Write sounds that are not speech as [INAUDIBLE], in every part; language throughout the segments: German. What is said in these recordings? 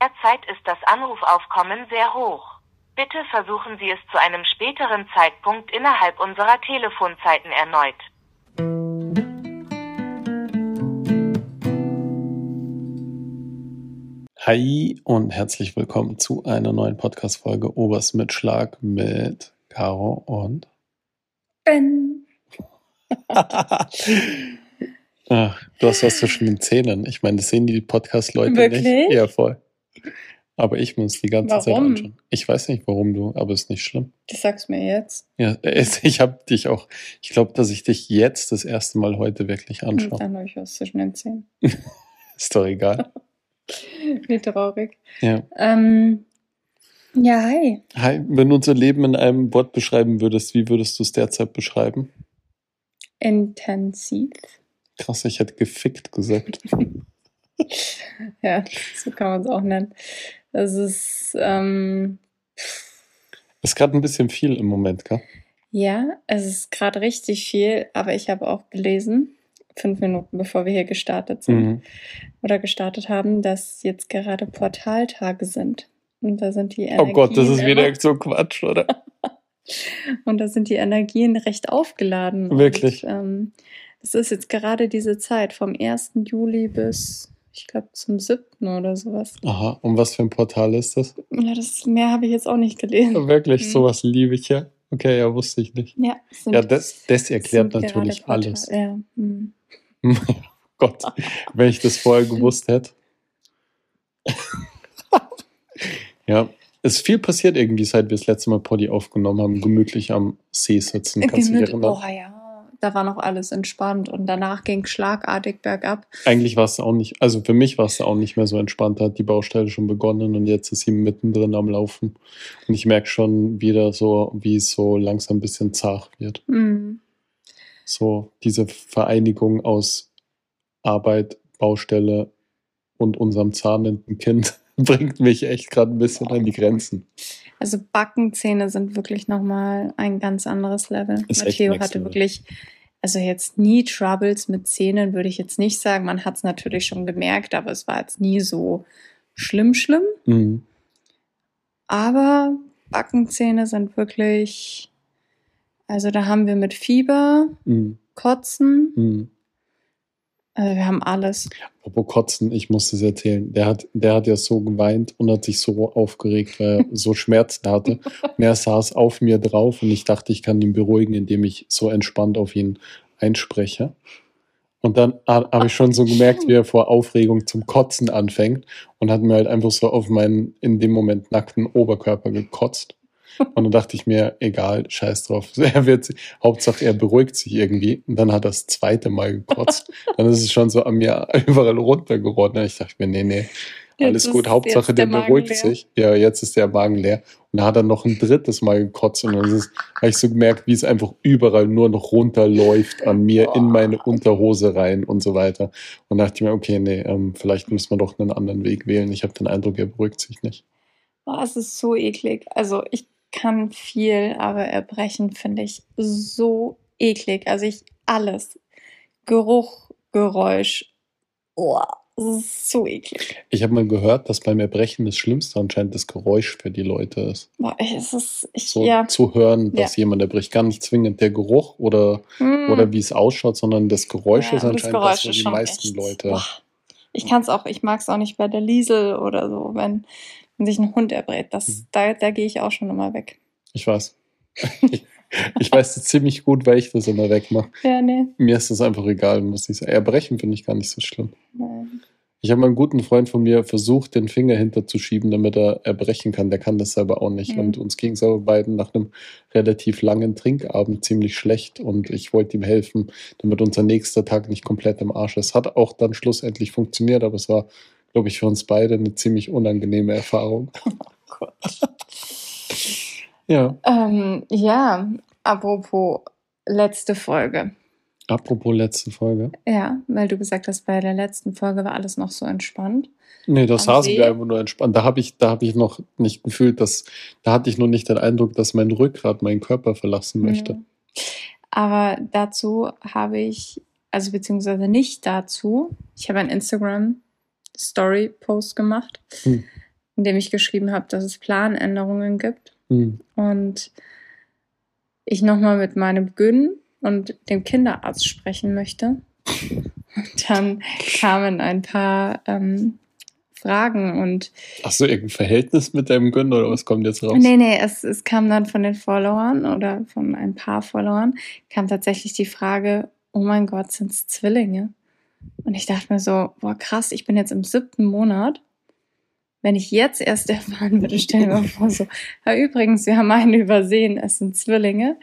Derzeit ist das Anrufaufkommen sehr hoch. Bitte versuchen Sie es zu einem späteren Zeitpunkt innerhalb unserer Telefonzeiten erneut. Hi und herzlich willkommen zu einer neuen Podcast-Folge Obers mit Schlag mit Caro und Ben. [LAUGHS] Ach, du hast was zwischen den Zähnen. Ich meine, das sehen die Podcast-Leute nicht. Ja, voll. Aber ich muss die ganze Zeit Warum? anschauen. Ich weiß nicht, warum du, aber ist nicht schlimm. Das sagst du mir jetzt. Ja, es- [LAUGHS] ich habe dich auch, ich glaube, dass ich dich jetzt das erste Mal heute wirklich Und anschaue. dann habe ich was zwischen den Zähnen. [LAUGHS] Ist doch egal. [LAUGHS] Wie traurig. Ja. Ähm, ja, hi. Hi, wenn du unser Leben in einem Wort beschreiben würdest, wie würdest du es derzeit beschreiben? Intensiv. Krass, ich hätte gefickt gesagt. [LAUGHS] Ja, so kann man es auch nennen. Das ist, ähm, Ist gerade ein bisschen viel im Moment, gell? ja, es ist gerade richtig viel, aber ich habe auch gelesen, fünf Minuten bevor wir hier gestartet sind Mhm. oder gestartet haben, dass jetzt gerade Portaltage sind. Und da sind die Oh Energien Gott, das ist wieder so Quatsch, oder? [LAUGHS] Und da sind die Energien recht aufgeladen. Wirklich? Und, ähm, das ist jetzt gerade diese Zeit vom 1. Juli bis, ich glaube, zum 7. oder sowas. Aha, und was für ein Portal ist das? Ja, das mehr habe ich jetzt auch nicht gelesen. [LAUGHS] Wirklich, Mhm. sowas liebe ich ja. Okay, ja, wusste ich nicht. Ja, sind, Ja, das, das erklärt natürlich alles. Ja, hm. [LAUGHS] Gott, wenn ich das vorher gewusst hätte. [LAUGHS] ja, es ist viel passiert irgendwie, seit wir das letzte Mal Poddy aufgenommen haben, gemütlich am See sitzen. Kannst du dich erinnern? oh ja, da war noch alles entspannt und danach ging schlagartig bergab. Eigentlich war es auch nicht, also für mich war es auch nicht mehr so entspannt. Da hat die Baustelle schon begonnen und jetzt ist sie mittendrin am Laufen. Und ich merke schon wieder so, wie es so langsam ein bisschen zart wird. Hm. So diese Vereinigung aus Arbeit, Baustelle und unserem zahnenden Kind [LAUGHS] bringt mich echt gerade ein bisschen an die Grenzen. Also Backenzähne sind wirklich nochmal ein ganz anderes Level. Ist Matteo hatte level. wirklich, also jetzt nie Troubles mit Zähnen, würde ich jetzt nicht sagen. Man hat es natürlich schon gemerkt, aber es war jetzt nie so schlimm, schlimm. Mhm. Aber Backenzähne sind wirklich, also da haben wir mit Fieber, Mhm. Kotzen, Mhm. Also wir haben alles. Apropos Kotzen, ich muss das erzählen. Der hat, der hat ja so geweint und hat sich so aufgeregt, weil er so Schmerzen hatte. Und er saß auf mir drauf und ich dachte, ich kann ihn beruhigen, indem ich so entspannt auf ihn einspreche. Und dann ha- habe ich schon so gemerkt, wie er vor Aufregung zum Kotzen anfängt und hat mir halt einfach so auf meinen in dem Moment nackten Oberkörper gekotzt. Und dann dachte ich mir, egal, scheiß drauf. [LAUGHS] Er wird, Hauptsache er beruhigt sich irgendwie. Und dann hat er das zweite Mal gekotzt. [LAUGHS] dann ist es schon so an mir überall runtergeronnen. Und ich dachte mir, nee, nee, alles Jetzt gut. Hauptsache der, der beruhigt sich. Ja, jetzt ist der Magen leer. Und da hat er noch ein drittes Mal gekotzt. Und dann ist habe ich so gemerkt, wie es einfach überall nur noch runterläuft an mir in meine Unterhose rein und so weiter. Und dachte ich mir, okay, nee, ähm, vielleicht müssen wir doch einen anderen Weg wählen. Ich habe den Eindruck, er beruhigt sich nicht. Oh, es ist so eklig. Also ich kann viel, aber Erbrechen finde ich so eklig. Also ich alles. Geruch, Geräusch. Oh, ist so eklig. Ich habe mal gehört, dass beim Erbrechen das Schlimmste anscheinend das Geräusch für die Leute ist. Boah, es ist, ich, So ja. zu hören, dass Ja. jemand erbricht. Gar nicht zwingend der Geruch oder, Hm. oder wie es ausschaut, sondern das Geräusch Ja, ist anscheinend Geräusch das, ist die meisten echt- Leute. Boah. Ich kann es auch, ich mag es auch nicht bei der Liesel oder so, wenn, wenn sich ein Hund erbrät. Das, Mhm. da, da gehe ich auch schon immer weg. Ich weiß. [LAUGHS] ich weiß das ziemlich gut, weil ich das immer wegmache. Ja, nee. Mir ist das einfach egal, muss ich sagen. Erbrechen finde ich gar nicht so schlimm. Nein. Ich habe einen guten Freund von mir versucht, den Finger hinterzuschieben, damit er erbrechen kann. Der kann das selber auch nicht. Mhm. Und uns ging es aber beiden nach einem relativ langen Trinkabend ziemlich schlecht. Und ich wollte ihm helfen, damit unser nächster Tag nicht komplett im Arsch ist. Hat auch dann schlussendlich funktioniert, aber es war, glaube ich, für uns beide eine ziemlich unangenehme Erfahrung. [LAUGHS] Gott. Ja. Ähm, ja, apropos letzte Folge. Apropos letzte Folge. Ja, weil du gesagt hast, bei der letzten Folge war alles noch so entspannt. Nee, da Am wir einfach nur entspannt. Da habe ich, da habe ich noch nicht gefühlt, dass, da hatte ich noch nicht den Eindruck, dass mein Rückgrat meinen Körper verlassen möchte. Mhm. Aber dazu habe ich, also beziehungsweise nicht dazu, ich habe einen Instagram Story Post gemacht. Hm. in dem ich geschrieben habe, dass es Planänderungen gibt. Hm. Und ich nochmal mit meinem Gün und dem Kinderarzt sprechen möchte. Und dann kamen ein paar ähm, Fragen und. Hast du irgendein Verhältnis mit deinem Gün oder was kommt jetzt raus? Nee, nee, es, es kam dann von den Followern oder von ein paar Followern, kam tatsächlich die Frage, oh mein Gott, sind es Zwillinge? Und ich dachte mir so, boah, krass, ich bin jetzt im siebten Monat. Wenn ich jetzt erst erfahren würde, stellen wir vor, so, ja, übrigens, wir haben einen übersehen, es sind Zwillinge.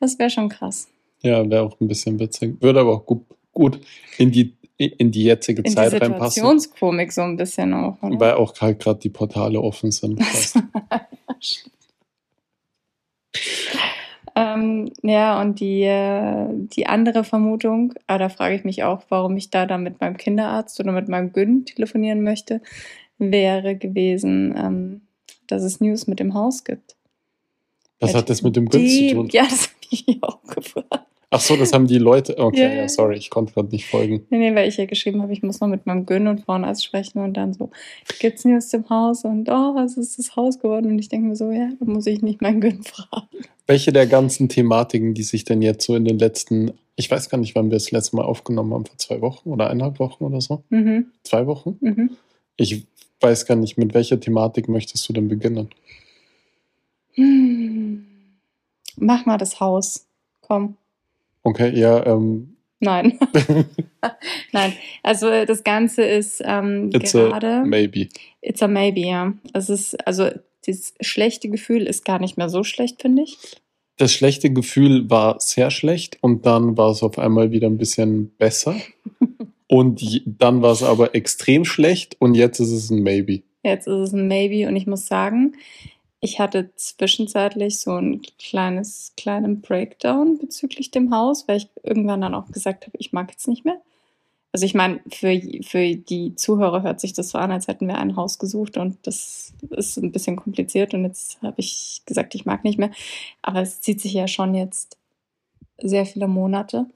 Das wäre schon krass. Ja, wäre auch ein bisschen witzig. Würde aber auch gut, gut in die in die jetzige In die Zeit reinpassen. Situationskomik so ein bisschen auch, oder? Weil auch halt gerade die Portale offen sind. [LAUGHS] Ähm, ja, und die, äh, die andere Vermutung, aber da frage ich mich auch, warum ich da dann mit meinem Kinderarzt oder mit meinem Gün telefonieren möchte, wäre gewesen, ähm, dass es News mit dem Haus gibt. Was hat das mit dem Gün zu tun? Ja, das habe ich auch [LAUGHS] gefragt. Ach so, das haben die Leute. Okay, Ja, ja, sorry, ich konnte gerade nicht folgen. Nee, nee, weil ich ja geschrieben habe, ich muss noch mit meinem Gün und Frauenarzt sprechen und dann so, gibt's News zum Haus und oh, was ist das Haus geworden? Und ich denke mir so, ja, da muss ich nicht meinen Gün fragen. Welche der ganzen Thematiken, die sich denn jetzt so in den letzten, ich weiß gar nicht, wann wir das letzte Mal aufgenommen haben, vor zwei Wochen oder eineinhalb Wochen oder so? Mhm, Zwei Wochen? mhm. Ich weiß gar nicht, mit welcher Thematik möchtest du denn beginnen? Hm. Mach mal das Haus. Komm. Okay, ja, ähm, Nein. [LAUGHS] [LAUGHS] Nein. Also das Ganze ist ähm, it's a gerade. maybe. It's a maybe, ja. Es ist, also das schlechte Gefühl ist gar nicht mehr so schlecht, finde ich. Das schlechte Gefühl war sehr schlecht und dann war es auf einmal wieder ein bisschen besser. [LAUGHS] Und dann war es aber extrem schlecht und jetzt ist es ein Maybe. Jetzt ist es ein Maybe und ich muss sagen, ich hatte zwischenzeitlich so ein kleines, kleinen Breakdown bezüglich dem Haus, weil ich irgendwann dann auch gesagt habe, ich mag jetzt nicht mehr. Also ich meine, für, für die Zuhörer hört sich das so an, als hätten wir ein Haus gesucht und das ist ein bisschen kompliziert und jetzt habe ich gesagt, ich mag nicht mehr. Aber es zieht sich ja schon jetzt sehr viele Monate.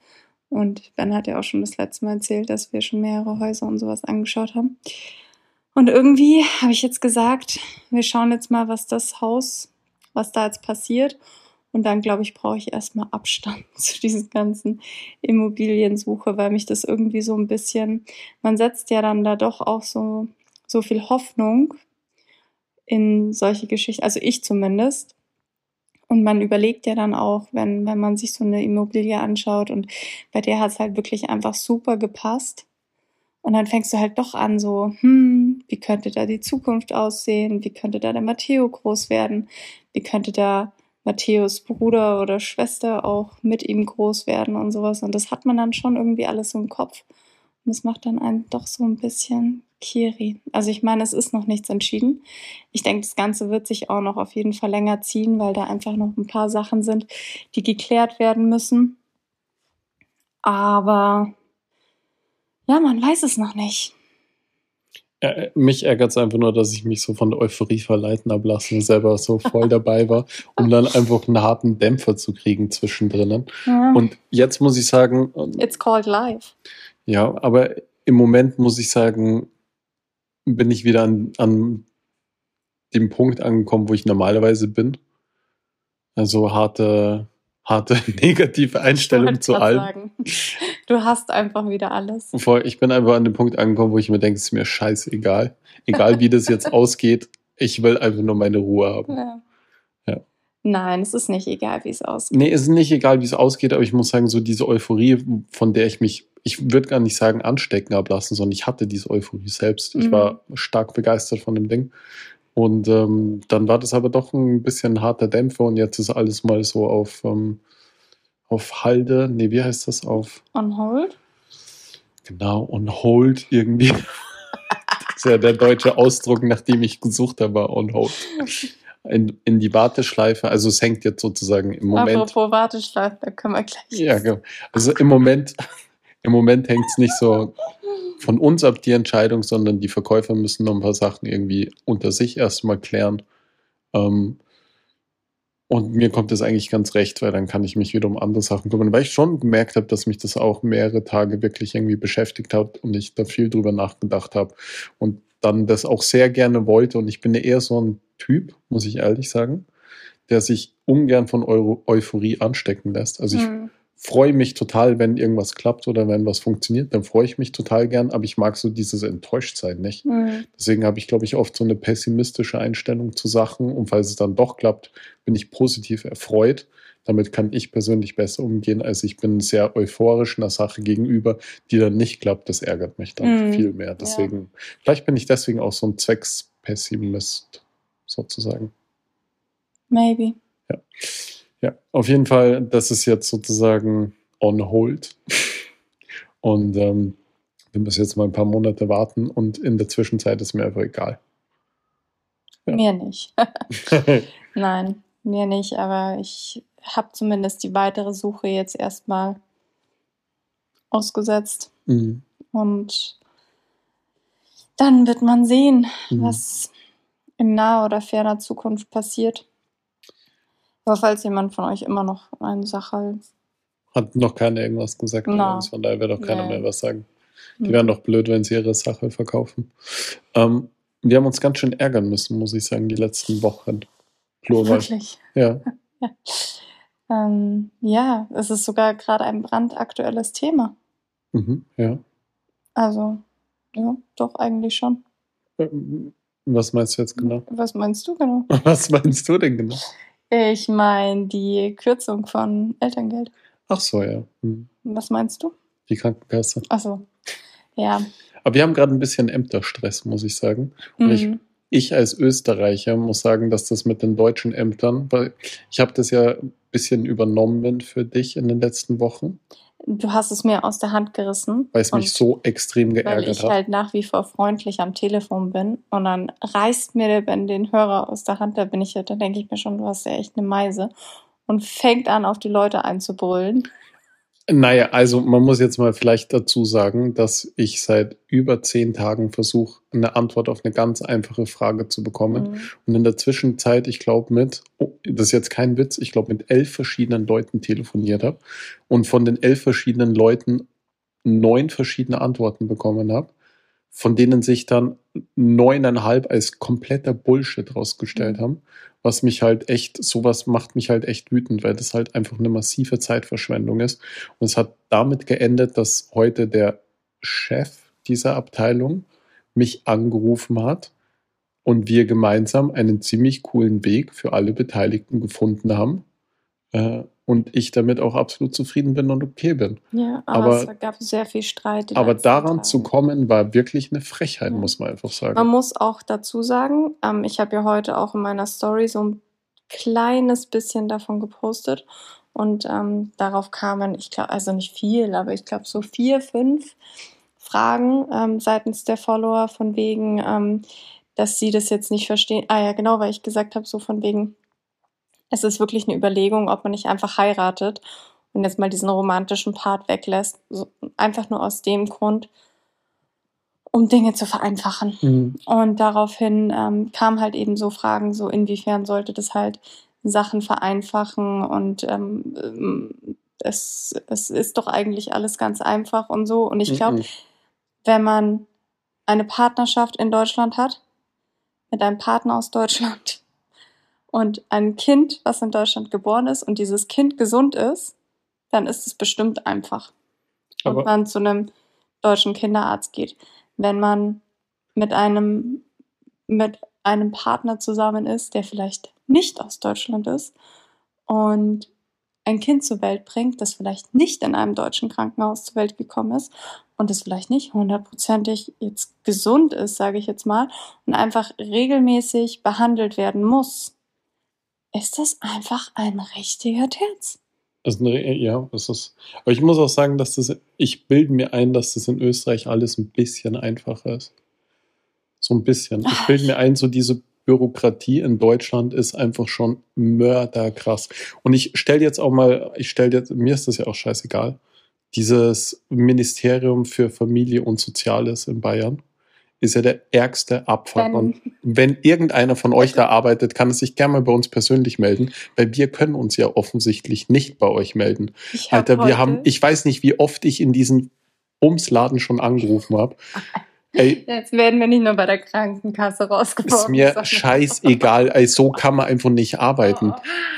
Und Ben hat ja auch schon das letzte Mal erzählt, dass wir schon mehrere Häuser und sowas angeschaut haben. Und irgendwie habe ich jetzt gesagt, wir schauen jetzt mal, was das Haus, was da jetzt passiert. Und dann, glaube ich, brauche ich erstmal Abstand [LAUGHS] zu diesen ganzen Immobiliensuche, weil mich das irgendwie so ein bisschen, man setzt ja dann da doch auch so, so viel Hoffnung in solche Geschichten, also ich zumindest. Und man überlegt ja dann auch, wenn, wenn man sich so eine Immobilie anschaut und bei der hat es halt wirklich einfach super gepasst. Und dann fängst du halt doch an, so, hm, wie könnte da die Zukunft aussehen? Wie könnte da der Matteo groß werden? Wie könnte da Matthäus Bruder oder Schwester auch mit ihm groß werden und sowas? Und das hat man dann schon irgendwie alles so im Kopf. Und das macht dann einen doch so ein bisschen Kiri. Also ich meine, es ist noch nichts entschieden. Ich denke, das Ganze wird sich auch noch auf jeden Fall länger ziehen, weil da einfach noch ein paar Sachen sind, die geklärt werden müssen. Aber ja, man weiß es noch nicht. Äh, mich ärgert es einfach nur, dass ich mich so von der Euphorie verleiten habe lassen und selber so voll dabei war, um dann einfach einen harten Dämpfer zu kriegen zwischendrin. Ja. Und jetzt muss ich sagen, It's called life. ja, aber im Moment muss ich sagen, bin ich wieder an, an dem Punkt angekommen, wo ich normalerweise bin. Also harte, harte [LAUGHS] negative Einstellung zu allem. Du hast einfach wieder alles. Ich bin einfach an dem Punkt angekommen, wo ich mir denke, es ist mir scheißegal. Egal wie das jetzt [LAUGHS] ausgeht, ich will einfach nur meine Ruhe haben. Ja. Ja. Nein, es ist nicht egal, wie es aussieht. Nee, es ist nicht egal, wie es ausgeht, aber ich muss sagen, so diese Euphorie, von der ich mich, ich würde gar nicht sagen anstecken ablassen, sondern ich hatte diese Euphorie selbst. Ich Mhm. war stark begeistert von dem Ding. Und ähm, dann war das aber doch ein bisschen harter Dämpfer und jetzt ist alles mal so auf, ähm, auf Halde, nee, wie heißt das? Auf, On hold? genau, on hold irgendwie. [LAUGHS] das ist ja der deutsche Ausdruck, nach dem ich gesucht habe, on hold. In, in die Warteschleife, also es hängt jetzt sozusagen im Moment. Apropos Warteschleife, da können wir gleich. Ja, genau. Also im Moment, [LAUGHS] im Moment hängt es nicht so von uns ab, die Entscheidung, sondern die Verkäufer müssen noch ein paar Sachen irgendwie unter sich erstmal klären. Ähm, und mir kommt das eigentlich ganz recht, weil dann kann ich mich wieder um andere Sachen kümmern, weil ich schon gemerkt habe, dass mich das auch mehrere Tage wirklich irgendwie beschäftigt hat und ich da viel drüber nachgedacht habe. Und dann das auch sehr gerne wollte. Und ich bin eher so ein Typ, muss ich ehrlich sagen, der sich ungern von Eu Euphorie anstecken lässt. Also ich Hm. Freue mich total, wenn irgendwas klappt oder wenn was funktioniert, dann freue ich mich total gern, aber ich mag so dieses Enttäuschtsein nicht. Hm. Deswegen habe ich, glaube ich, oft so eine pessimistische Einstellung zu Sachen und falls es dann doch klappt, bin ich positiv erfreut. Damit kann ich persönlich besser umgehen, als ich bin sehr euphorisch einer Sache gegenüber, die dann nicht klappt. Das ärgert mich dann Mhm. viel mehr. Deswegen, vielleicht bin ich deswegen auch so ein Zweckspessimist sozusagen. Maybe. Ja, auf jeden Fall, das ist jetzt sozusagen on hold. Und ähm, wir müssen jetzt mal ein paar Monate warten und in der Zwischenzeit ist mir einfach egal. Ja. Mir nicht. [LAUGHS] Nein, mir nicht, aber ich habe zumindest die weitere Suche jetzt erstmal ausgesetzt. Mhm. Und dann wird man sehen, Mhm. was in naher oder ferner Zukunft passiert. Aber falls jemand von euch immer noch eine Sache. Hat noch keiner irgendwas gesagt, übrigens, von daher wird auch keiner Nee. mehr was sagen. Die Hm. wären doch blöd, wenn sie ihre Sache verkaufen. Ähm, wir haben uns ganz schön ärgern müssen, muss ich sagen, die letzten Wochen. Plural. Wirklich. Ja. [LAUGHS] Ähm, ja, es ist sogar gerade ein brandaktuelles Thema. Mhm, ja. Also, ja, doch eigentlich schon. Ähm, Was meinst du jetzt genau? Was meinst du genau? [LAUGHS] Was meinst du denn genau? Ich meine die Kürzung von Elterngeld. Ach so, ja. Hm. Was meinst du? Die Krankenkasse. Achso. Ja. Aber wir haben gerade ein bisschen Ämterstress, muss ich sagen. Und ich- Mhm. Ich als Österreicher muss sagen, dass das mit den deutschen Ämtern, weil ich habe das ja ein bisschen übernommen für dich in den letzten Wochen, Du hast es mir aus der Hand gerissen. weil es mich so extrem Weil geärgert ich hat. halt nach wie vor freundlich am Telefon bin und dann reißt mir der Ben den Hörer aus der Hand, da bin ich ja, da denke ich mir schon, du hast ja echt eine Meise und fängt an, auf die Leute einzubrüllen. Naja, also man muss jetzt mal vielleicht dazu sagen, dass ich seit über zehn Tagen versuche, eine Antwort auf eine ganz einfache Frage zu bekommen. Mhm. Und in der Zwischenzeit, ich glaube mit, oh, das ist jetzt kein Witz, ich glaube mit elf verschiedenen Leuten telefoniert habe und von den elf verschiedenen Leuten neun verschiedene Antworten bekommen habe, von denen sich dann neuneinhalb als kompletter Bullshit rausgestellt Mhm. haben, was mich halt echt, sowas macht mich halt echt wütend, weil das halt einfach eine massive Zeitverschwendung ist. Und es hat damit geendet, dass heute der Chef dieser Abteilung mich angerufen hat und wir gemeinsam einen ziemlich coolen Weg für alle Beteiligten gefunden haben. Äh, und ich damit auch absolut zufrieden bin und okay bin. Ja, aber, Aber- es gab sehr viel Streit. Aber daran Tage. zu kommen, war wirklich eine Frechheit, Ja. muss man einfach sagen. Man muss auch dazu sagen, ähm, ich habe ja heute auch in meiner Story so ein kleines bisschen davon gepostet und ähm, darauf kamen, ich glaube, also nicht viel, aber ich glaube so vier, fünf Fragen ähm, seitens der Follower von wegen, ähm, dass sie das jetzt nicht verstehen. Ah ja, genau, weil ich gesagt habe, so von wegen, es ist wirklich eine Überlegung, ob man nicht einfach heiratet und jetzt mal diesen romantischen Part weglässt. So, einfach nur aus dem Grund, um Dinge zu vereinfachen. Mhm. Und daraufhin ähm, kamen halt eben so Fragen, so inwiefern sollte das halt Sachen vereinfachen und ähm, ähm, es, es ist doch eigentlich alles ganz einfach und so. Und ich glaube, Mhm. wenn man eine Partnerschaft in Deutschland hat, mit einem Partner aus Deutschland und ein Kind, was in Deutschland geboren ist und dieses Kind gesund ist, dann ist es bestimmt einfach. Und man zu einem deutschen Kinderarzt geht. Wenn man mit einem, mit einem Partner zusammen ist, der vielleicht nicht aus Deutschland ist und ein Kind zur Welt bringt, das vielleicht nicht in einem deutschen Krankenhaus zur Welt gekommen ist und das vielleicht nicht hundertprozentig jetzt gesund ist, sage ich jetzt mal, und einfach regelmäßig behandelt werden muss, ist das einfach ein richtiger Terz. Eine, ja, das ist. Aber ich muss auch sagen, dass das, ich bilde mir ein, dass das in Österreich alles ein bisschen einfacher ist. So ein bisschen. Ich bilde mir ein, so diese Bürokratie in Deutschland ist einfach schon mörderkrass. Und ich stelle jetzt auch mal, ich stelle jetzt, mir ist das ja auch scheißegal, dieses Ministerium für Familie und Soziales in Bayern ist ja der ärgste Abfuck. Und wenn irgendeiner von euch da arbeitet, kann es sich gerne mal bei uns persönlich melden, weil wir können uns ja offensichtlich nicht bei euch melden. Alter, wir haben, ich weiß nicht, wie oft ich in diesen Bumsladen schon angerufen habe. [LAUGHS] Ey, Jetzt werden wir nicht nur bei der Krankenkasse rausgeworfen. ist mir scheißegal. [LAUGHS] Ey, so kann man einfach nicht arbeiten.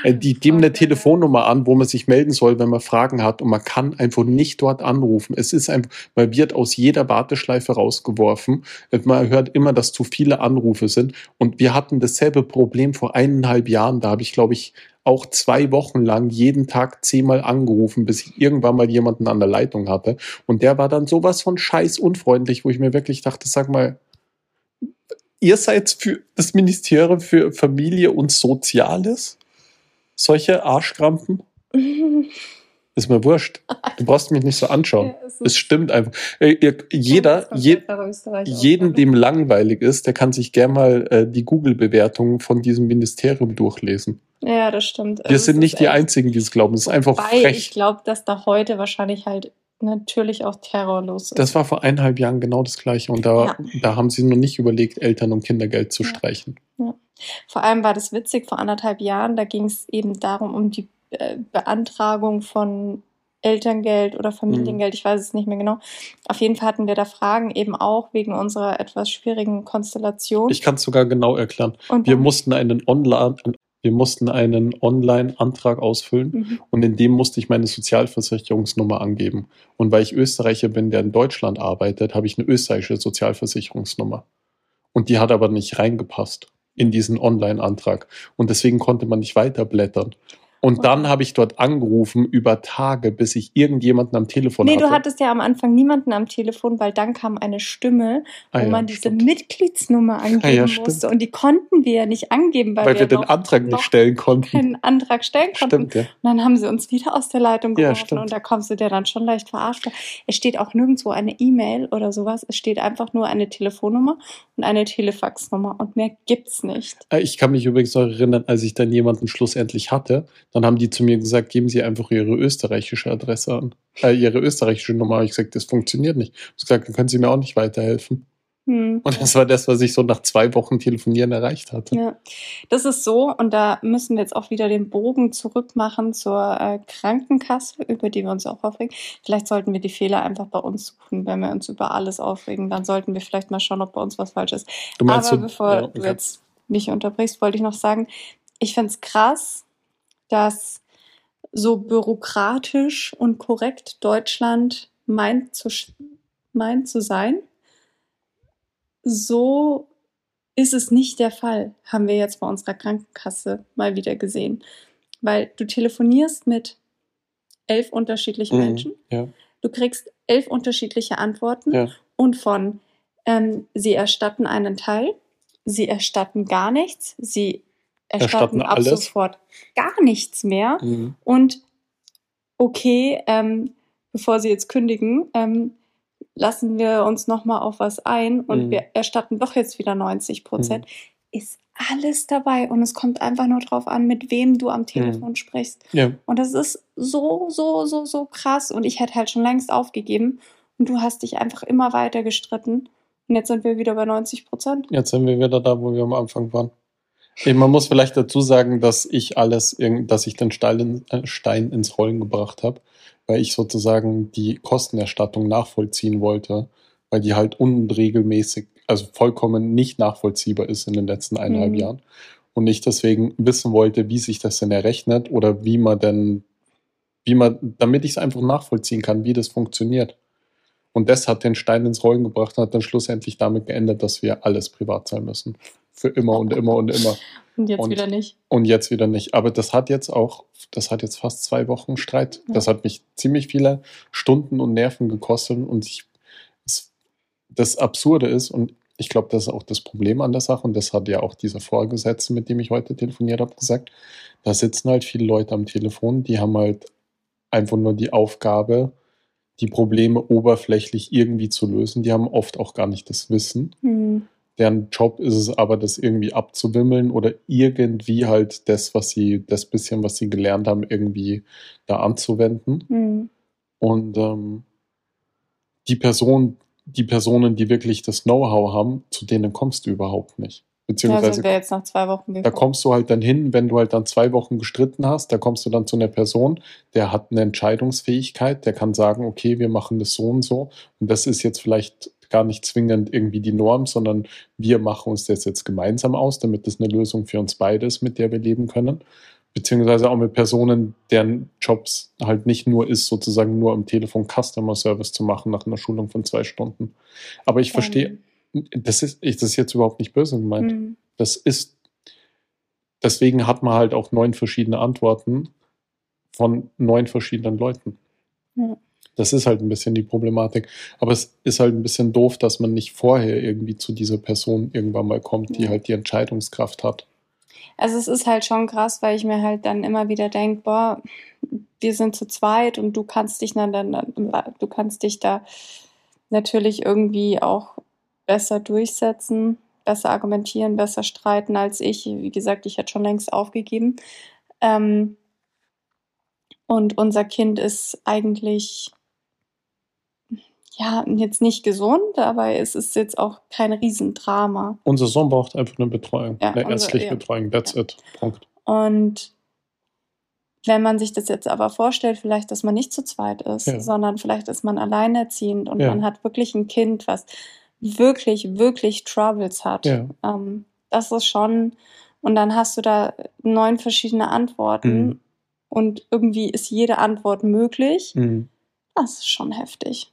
Oh. Die geben eine Okay. Telefonnummer an, wo man sich melden soll, wenn man Fragen hat und man kann einfach nicht dort anrufen. Es ist einfach, man wird aus jeder Warteschleife rausgeworfen. Man hört immer, dass zu viele Anrufe sind und wir hatten dasselbe Problem vor eineinhalb Jahren. Da habe ich, glaube ich, auch zwei Wochen lang jeden Tag zehnmal angerufen, bis ich irgendwann mal jemanden an der Leitung hatte. Und der war dann sowas von scheiß unfreundlich, wo ich mir wirklich dachte, sag mal, ihr seid für das Ministerium für Familie und Soziales? Solche Arschkrampen? [LAUGHS] Ist mir wurscht. Du brauchst mich nicht so [LAUGHS] anschauen. Ja, es Es stimmt einfach. Jeder, Das je, jeden, dem langweilig ist, der kann sich gern mal äh, die Google-Bewertungen von diesem Ministerium durchlesen. Ja, das stimmt. Wir Also es sind nicht die Einzigen, die es glauben. Das ist einfach Wobei ich frech. glaube, dass da heute wahrscheinlich halt natürlich auch Terror los ist. Das war vor eineinhalb Jahren genau das Gleiche. Und da, da haben sie noch nicht überlegt, Eltern- und Kindergeld zu Ja. streichen. Vor allem war das witzig, vor anderthalb Jahren, da ging es eben darum, um die Beantragung von Elterngeld oder Familiengeld, ich weiß es nicht mehr genau. Auf jeden Fall hatten wir da Fragen, eben auch wegen unserer etwas schwierigen Konstellation. Ich kann es sogar genau erklären. Und Wir mussten einen Online, wir mussten einen Online-Antrag ausfüllen Mhm. und in dem musste ich meine Sozialversicherungsnummer angeben. Und weil ich Österreicher bin, der in Deutschland arbeitet, habe ich eine österreichische Sozialversicherungsnummer. Und die hat aber nicht reingepasst in diesen Online-Antrag. Und deswegen konnte man nicht weiterblättern. Und Oh. dann habe ich dort angerufen über Tage, bis ich irgendjemanden am Telefon Nee, hatte. du hattest ja am Anfang niemanden am Telefon, weil dann kam eine Stimme, wo Ah ja, man diese stimmt. Mitgliedsnummer angeben Ah ja, musste. Und die konnten wir ja nicht angeben, weil, weil wir den noch Antrag nicht stellen konnten. keinen Antrag stellen konnten. Stimmt, ja. Und dann haben sie uns wieder aus der Leitung geworfen und da kommst du dir dann schon leicht verarscht. Es steht auch nirgendwo eine E-Mail oder sowas. Es steht einfach nur eine Telefonnummer und eine Telefaxnummer und mehr gibt's nicht. Äh, Ich kann mich übrigens noch erinnern, als ich dann jemanden schlussendlich hatte, dann haben die zu mir gesagt, geben Sie einfach Ihre österreichische Adresse an. Äh, Ihre österreichische Nummer. Habe ich gesagt, das funktioniert nicht. Ich habe gesagt, dann können Sie mir auch nicht weiterhelfen. Hm. Und das war das, was ich so nach zwei Wochen Telefonieren erreicht hatte. Ja, das ist so und da müssen wir jetzt auch wieder den Bogen zurückmachen zur äh, Krankenkasse, über die wir uns auch aufregen. Vielleicht sollten wir die Fehler einfach bei uns suchen, wenn wir uns über alles aufregen. Dann sollten wir vielleicht mal schauen, ob bei uns was falsch ist. Du meinst Aber so, bevor ja, du jetzt mich unterbrichst, wollte ich noch sagen, ich finde es krass, dass so bürokratisch und korrekt Deutschland meint zu, meint zu sein. So ist es nicht der Fall, haben wir jetzt bei unserer Krankenkasse mal wieder gesehen. Weil du telefonierst mit elf unterschiedlichen Mhm, Menschen, ja. du kriegst elf unterschiedliche Antworten Ja. und von ähm, sie erstatten einen Teil, sie erstatten gar nichts, sie erstatten, Erstatten ab alles. sofort gar nichts mehr Mhm. und okay, ähm, bevor sie jetzt kündigen, ähm, lassen wir uns nochmal auf was ein und Mhm. wir erstatten doch jetzt wieder 90 Prozent. Ist alles dabei und es kommt einfach nur drauf an, mit wem du Mhm. am Telefon sprichst. Ja. Und das ist so, so, so, so krass. Und ich hätte halt schon längst aufgegeben. Und du hast dich einfach immer weiter gestritten. Und jetzt sind wir wieder bei 90 Prozent. Jetzt sind wir wieder da, wo wir am Anfang waren. Man muss vielleicht dazu sagen, dass ich alles, dass ich den Stein, äh, Stein ins Rollen gebracht habe, weil ich sozusagen die Kostenerstattung nachvollziehen wollte, weil die halt unregelmäßig, also vollkommen nicht nachvollziehbar ist in den letzten eineinhalb Mhm. Jahren. Und ich deswegen wissen wollte, wie sich das denn errechnet oder wie man denn, wie man, damit ich es einfach nachvollziehen kann, wie das funktioniert. Und das hat den Stein ins Rollen gebracht und hat dann schlussendlich damit geändert, dass wir alles privat zahlen müssen. Für immer und immer und immer. [LAUGHS] Und jetzt Und- wieder nicht. Und jetzt wieder nicht. Aber das hat jetzt auch, das hat jetzt fast zwei Wochen Streit. Ja. Das hat mich ziemlich viele Stunden und Nerven gekostet. Und ich, das Absurde ist, und ich glaube, das ist auch das Problem an der Sache, und das hat ja auch dieser Vorgesetzte, mit dem ich heute telefoniert habe, gesagt, da sitzen halt viele Leute am Telefon, die haben halt einfach nur die Aufgabe, die Probleme oberflächlich irgendwie zu lösen. Die haben oft auch gar nicht das Wissen. Hm. Deren Job ist es aber, das irgendwie abzuwimmeln oder irgendwie halt das, was sie, das bisschen, was sie gelernt haben, irgendwie da anzuwenden. Hm. Und ähm, die Person, die Personen, die wirklich das Know-how haben, zu denen kommst du überhaupt nicht. Da Beziehungsweise sind wir jetzt nach zwei Wochen da kommst du halt dann hin, wenn du halt dann zwei Wochen gestritten hast, da kommst du dann zu einer Person, der hat eine Entscheidungsfähigkeit, der kann sagen, okay, wir machen das so und so. Und das ist jetzt vielleicht gar nicht zwingend irgendwie die Norm, sondern wir machen uns das jetzt gemeinsam aus, damit das eine Lösung für uns beide ist, mit der wir leben können. Beziehungsweise auch mit Personen, deren Jobs halt nicht nur ist, sozusagen nur am Telefon Customer Service zu machen nach einer Schulung von zwei Stunden. Aber ich verstehe, das ist, das ist jetzt überhaupt nicht böse gemeint. Mhm. Das ist, deswegen hat man halt auch neun verschiedene Antworten von neun verschiedenen Leuten. Ja. Das ist halt ein bisschen die Problematik. Aber es ist halt ein bisschen doof, dass man nicht vorher irgendwie zu dieser Person irgendwann mal kommt, die halt die Entscheidungskraft hat. Also es ist halt schon krass, weil ich mir halt dann immer wieder denke, boah, wir sind zu zweit und du kannst dich dann, dann du kannst dich da natürlich irgendwie auch besser durchsetzen, besser argumentieren, besser streiten als ich. Wie gesagt, ich hätte schon längst aufgegeben. Ähm, und unser Kind ist eigentlich ja jetzt nicht gesund, aber es ist jetzt auch kein Riesendrama. Unser Sohn braucht einfach eine Betreuung, Ja, eine unser- ärztliche ja. Betreuung. That's it. Punkt. Und wenn man sich das jetzt aber vorstellt, vielleicht, dass man nicht zu zweit ist, Ja. sondern vielleicht ist man alleinerziehend und Ja. man hat wirklich ein Kind, was wirklich, wirklich Troubles hat. Ja. Ähm, das ist schon, und dann hast du da neun verschiedene Antworten Mhm. und irgendwie ist jede Antwort möglich. Mhm. Das ist schon heftig.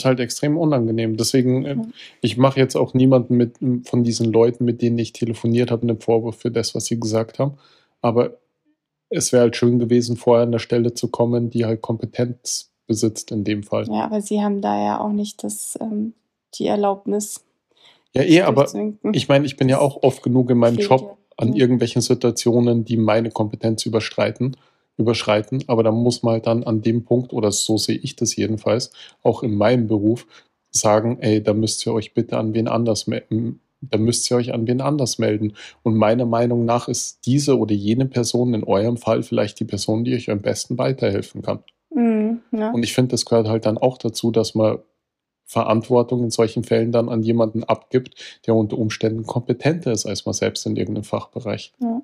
Ist halt extrem unangenehm. Deswegen, äh, ich mache jetzt auch niemanden mit von diesen Leuten, mit denen ich telefoniert habe, einen Vorwurf für das, was sie gesagt haben. Aber es wäre halt schön gewesen, vorher an der Stelle zu kommen, die halt Kompetenz besitzt in dem Fall. Ja, aber sie haben da ja auch nicht das, ähm, die Erlaubnis. Ja, eh, aber ich meine, ich bin ja auch oft genug in meinem Job an irgendwelchen Situationen, die meine Kompetenz überstreiten, überschreiten. Aber da muss man halt dann an dem Punkt, oder so sehe ich das jedenfalls, auch in meinem Beruf, sagen, ey, da müsst ihr euch bitte an wen anders melden. Da müsst ihr euch an wen anders melden. Und meiner Meinung nach ist diese oder jene Person in eurem Fall vielleicht die Person, die euch am besten weiterhelfen kann. Mhm, ja. Und ich finde, das gehört halt dann auch dazu, dass man Verantwortung in solchen Fällen dann an jemanden abgibt, der unter Umständen kompetenter ist als man selbst in irgendeinem Fachbereich. Ja.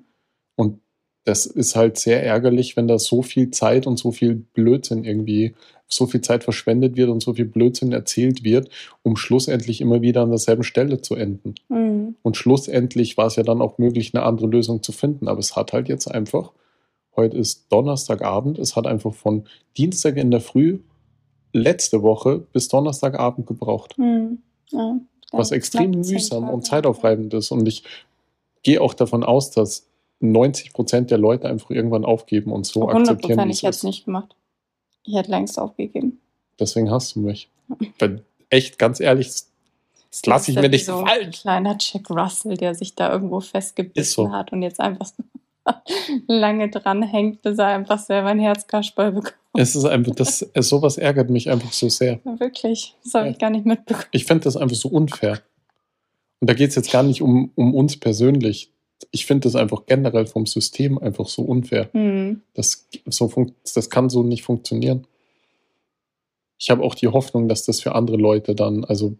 Und das ist halt sehr ärgerlich, wenn da so viel Zeit und so viel Blödsinn irgendwie, so viel Zeit verschwendet wird und so viel Blödsinn erzählt wird, um schlussendlich immer wieder an derselben Stelle zu enden. Mhm. Und schlussendlich war es ja dann auch möglich, eine andere Lösung zu finden. Aber es hat halt jetzt einfach, heute ist Donnerstagabend, es hat einfach von Dienstag in der Früh letzte Woche bis Donnerstagabend gebraucht. Mhm. Ja, Was extrem mühsam und zeitaufreibend ist. Und ich gehe auch davon aus, dass 90 Prozent der Leute einfach irgendwann aufgeben und so 100 akzeptieren, ich hätte es nicht gemacht. Ich hätte längst aufgegeben. Deswegen hasst du mich. Weil echt, ganz ehrlich, das lasse ich mir nicht so ein gefallen. kleiner Jack Russell, der sich da irgendwo festgebissen so. hat und jetzt einfach so [LAUGHS] lange dran hängt, bis er einfach selber ein Herzkasperl bekommt. Es ist einfach, das, es, sowas ärgert mich einfach so sehr. Wirklich, das habe ich gar nicht mitbekommen. Ich finde das einfach so unfair. Und da geht es jetzt gar nicht um, um uns persönlich. Ich finde das einfach generell vom System einfach so unfair. Hm. Das, so das kann so nicht funktionieren. Ich habe auch die Hoffnung, dass das für andere Leute dann, also,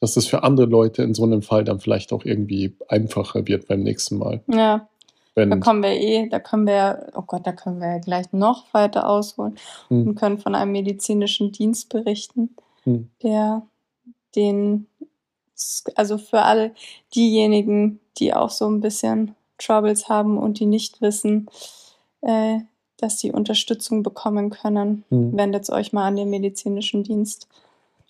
dass das für andere Leute in so einem Fall dann vielleicht auch irgendwie einfacher wird beim nächsten Mal. Ja, da Wenn, kommen wir eh, da können wir, oh Gott, da können wir ja gleich noch weiter ausholen und hm, können von einem medizinischen Dienst berichten, hm, der den, also für alle diejenigen, die auch so ein bisschen Troubles haben und die nicht wissen, äh, dass sie Unterstützung bekommen können, hm, wendet euch mal an den medizinischen Dienst.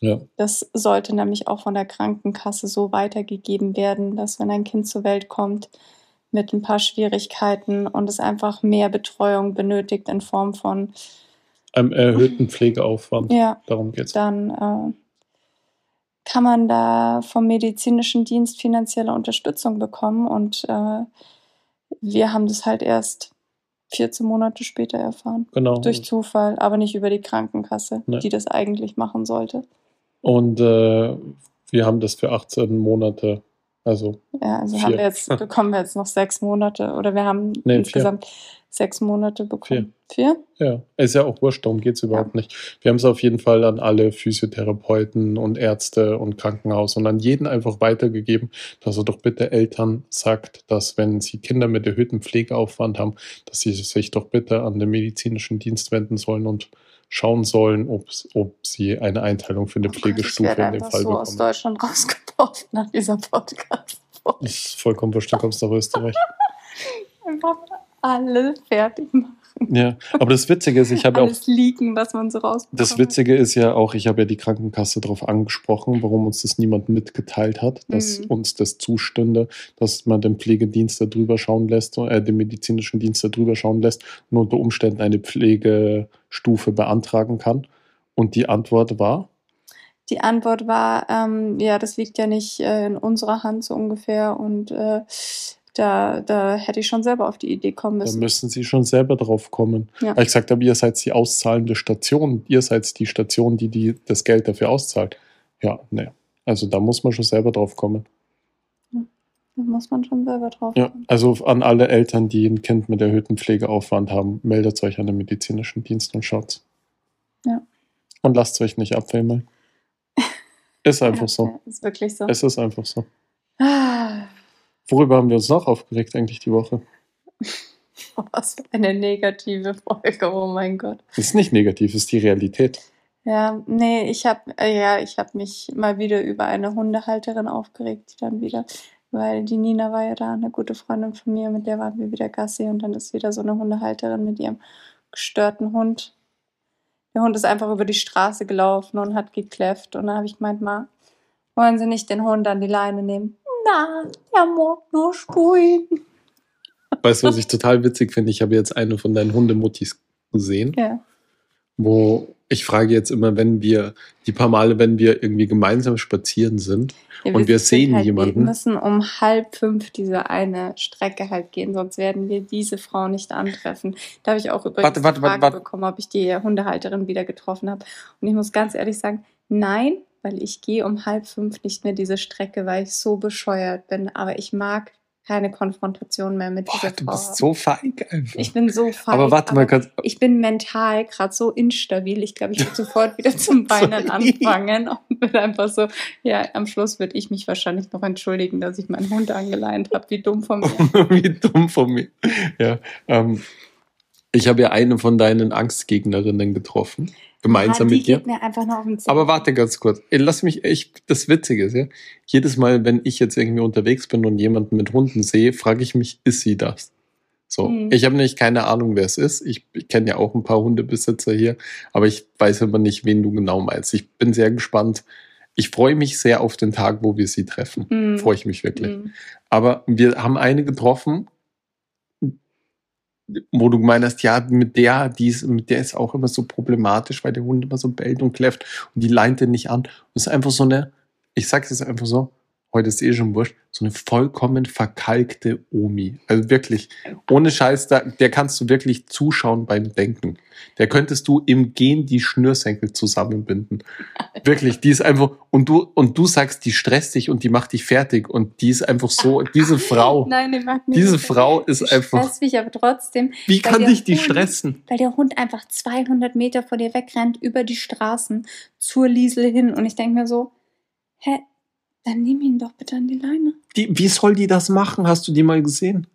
ja, Das sollte nämlich auch von der Krankenkasse so weitergegeben werden, dass wenn ein Kind zur Welt kommt mit ein paar Schwierigkeiten und es einfach mehr Betreuung benötigt in Form von, einem erhöhten Pflegeaufwand. ja, Darum geht's. dann äh, kann man da vom medizinischen Dienst finanzielle Unterstützung bekommen. Und äh, wir haben das halt erst 14 Monate später erfahren. Genau. Durch Zufall, aber nicht über die Krankenkasse, Nee. die das eigentlich machen sollte. Und äh, wir haben das für 18 Monate. Also, Ja, also Vier. haben wir jetzt, [LAUGHS] bekommen wir jetzt noch sechs Monate oder wir haben Nee, insgesamt sechs Monate bekommen. Vier? ja, ist ja auch wurscht, darum geht's überhaupt nicht. Wir haben es auf jeden Fall an alle Physiotherapeuten und Ärzte und Krankenhaus und an jeden einfach weitergegeben, dass er doch bitte Eltern sagt, dass wenn sie Kinder mit erhöhtem Pflegeaufwand haben, dass sie sich doch bitte an den medizinischen Dienst wenden sollen und schauen sollen, ob's, ob sie eine Einteilung für eine Oh Gott, Pflegestufe werde in dem Fall so aus bekommen. Deutschland rausgeworfen nach dieser podcast Ist vollkommen du kommst nach Österreich. Einfach alle fertig machen. Ja, aber das Witzige ist, ich habe auch Alles leaken, was man so rausbekommt. Das Witzige ist ja auch, ich habe ja die Krankenkasse darauf angesprochen, warum uns das niemand mitgeteilt hat, dass Mhm. uns das zustünde, dass man den Pflegedienst da drüber schauen lässt, äh, den medizinischen Dienst da drüber schauen lässt und unter Umständen eine Pflegestufe beantragen kann. Und die Antwort war, Die Antwort war, ähm, ja, das liegt ja nicht äh, in unserer Hand so ungefähr und äh, da, da hätte ich schon selber auf die Idee kommen da müssen. müssen Sie schon selber drauf kommen. Ja. Weil ich gesagt habe, ihr seid die auszahlende Station, ihr seid die Station, die, die das Geld dafür auszahlt. Ja, ne. Also da muss man schon selber drauf kommen. Da muss man schon selber drauf Ja, kommen. also an alle Eltern, die ein Kind mit erhöhtem Pflegeaufwand haben, meldet euch an den medizinischen Dienst und schaut's. Ja. Und lasst euch nicht abwimmeln. [LAUGHS] Ist einfach Ja, so. ja, ist wirklich so. Es ist einfach so. Ah, Worüber haben wir uns noch aufgeregt eigentlich die Woche? [LAUGHS] was für eine negative Folge, oh mein Gott. Ist nicht negativ, ist die Realität. Ja, nee, ich habe äh, ja, ich habe mich mal wieder über eine Hundehalterin aufgeregt, die dann wieder, weil die Nina war ja da, eine gute Freundin von mir, mit der waren wir wieder Gassi und dann ist wieder so eine Hundehalterin mit ihrem gestörten Hund. Der Hund ist einfach über die Straße gelaufen und hat gekläfft und dann habe ich gemeint, ma, wollen Sie nicht den Hund an die Leine nehmen? Na, der mag nur spulen. Weißt du, was ich total witzig finde? Ich habe jetzt eine von deinen Hundemuttis gesehen, Ja. wo ich frage jetzt immer, wenn wir, die paar Male, wenn wir irgendwie gemeinsam spazieren sind, Ja, Und wir sehen halt, jemanden. Wir müssen um halb fünf diese eine Strecke halt gehen, sonst werden wir diese Frau nicht antreffen. Da habe ich auch übrigens Warte, warte, die Frage warte, warte. bekommen, ob ich die Hundehalterin wieder getroffen habe. Und ich muss ganz ehrlich sagen, nein, weil ich gehe um halb fünf nicht mehr diese Strecke, weil ich so bescheuert bin. Aber ich mag keine Konfrontation mehr mit boah, dieser du Frau. bist haben. so feig einfach. ich bin so feig, aber warte mal ganz, ich bin mental gerade so instabil. Ich glaube, ich [LAUGHS] würde sofort wieder zum Weinen Sorry. anfangen und würde einfach so, ja, am Schluss würde ich mich wahrscheinlich noch entschuldigen, dass ich meinen Hund angeleint habe. Wie dumm von mir. [LAUGHS] Wie dumm von mir. Ja, ähm, ich habe ja eine von deinen Angstgegnerinnen getroffen, gemeinsam Ah, mit dir. Aber warte ganz kurz. Lass mich echt, das Witzige ist, ja. Jedes Mal, wenn ich jetzt irgendwie unterwegs bin und jemanden mit Hunden sehe, frage ich mich, ist sie das? So. Mhm. Ich habe nämlich keine Ahnung, wer es ist. Ich, ich kenne ja auch ein paar Hundebesitzer hier, aber ich weiß immer nicht, wen du genau meinst. Ich bin sehr gespannt. Ich freue mich sehr auf den Tag, wo wir sie treffen. Mhm. Freue ich mich wirklich. Mhm. Aber wir haben eine getroffen, wo du gemeint hast, ja, mit der, die ist, mit der ist auch immer so problematisch, weil der Hund immer so bellt und kläfft und die leint den nicht an. Es ist einfach so eine, ich sag's jetzt einfach so, heute ist eh schon wurscht, so eine vollkommen verkalkte Omi. Also wirklich, ohne Scheiß, da, der kannst du wirklich zuschauen beim Denken. Der könntest du im Gehen die Schnürsenkel zusammenbinden. Wirklich, die ist einfach, und du, und du sagst, die stresst dich und die macht dich fertig und die ist einfach so, diese [LAUGHS] Frau, Nein, die mag mich diese nicht. Frau ist Die einfach, stresst mich aber trotzdem, wie kann dich die Hund- stressen? weil der Hund einfach 200 Meter vor dir wegrennt, über die Straßen zur Liesel hin. Und ich denke mir so, hä, dann nimm ihn doch bitte an die Leine. Die, wie soll die das machen? Hast du die mal gesehen?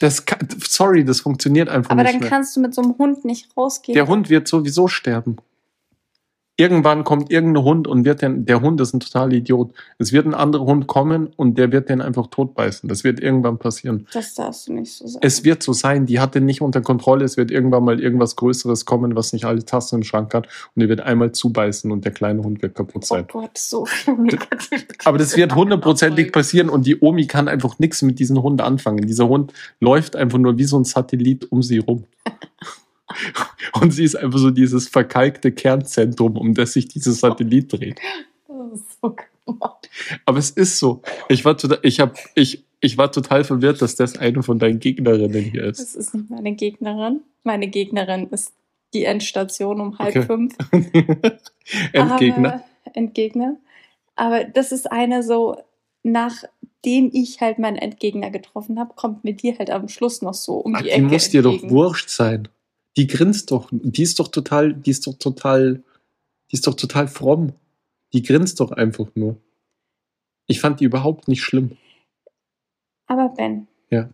Das kann, sorry, das funktioniert einfach Aber nicht dann mehr. kannst du mit so einem Hund nicht rausgehen. Der Hund wird sowieso sterben. Irgendwann kommt irgendein Hund und wird den, der Hund ist ein totaler Idiot. Es wird ein anderer Hund kommen und der wird den einfach totbeißen. Das wird irgendwann passieren. Das darfst du nicht so sagen. Es wird so sein, die hat den nicht unter Kontrolle. Es wird irgendwann mal irgendwas Größeres kommen, was nicht alle Tassen im Schrank hat. Und der wird einmal zubeißen und der kleine Hund wird kaputt oh sein. Gott, so viel. Aber das wird hundertprozentig passieren und die Omi kann einfach nichts mit diesem Hund anfangen. Dieser Hund läuft einfach nur wie so ein Satellit um sie rum. [LAUGHS] [LAUGHS] Und sie ist einfach so dieses verkalkte Kernzentrum, um das sich dieses Satellit dreht. Das ist so gemacht. Aber es ist so. Ich war total, ich hab, ich, ich war total verwirrt, dass das eine von deinen Gegnerinnen hier ist. Das ist nicht meine Gegnerin. Meine Gegnerin ist die Endstation um halb Okay. fünf. [LAUGHS] Endgegner. Aber, Entgegner. Aber das ist eine so, nachdem ich halt meinen Endgegner getroffen habe, kommt mir die halt am Schluss noch so um Ach, die die Ecke. muss dir doch entgegen. wurscht sein. Die grinst doch. Die ist doch total, die ist doch total, die ist doch total fromm. Die grinst doch einfach nur. Ich fand die überhaupt nicht schlimm. Aber Ben, Ja.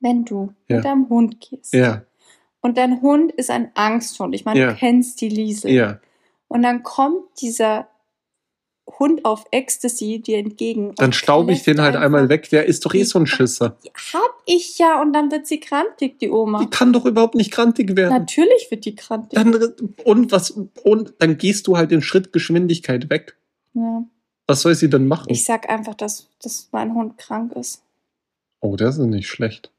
wenn du Ja. mit deinem Hund gehst Ja, Und dein Hund ist ein Angsthund. Ich meine, Ja. du kennst die Liesel. Ja. Und dann kommt dieser Hund auf Ecstasy dir entgegen. Dann staube ich den halt einmal weg. Der ist doch eh so ein Schisser. Hab ich ja und dann wird sie krantig, die Oma. Die kann doch überhaupt nicht krantig werden. Natürlich wird die krantig. Dann, und was, und dann gehst du halt in Schrittgeschwindigkeit weg. ja. Was soll sie denn machen? Ich sag einfach, dass, dass mein Hund krank ist. oh, das ist nicht schlecht.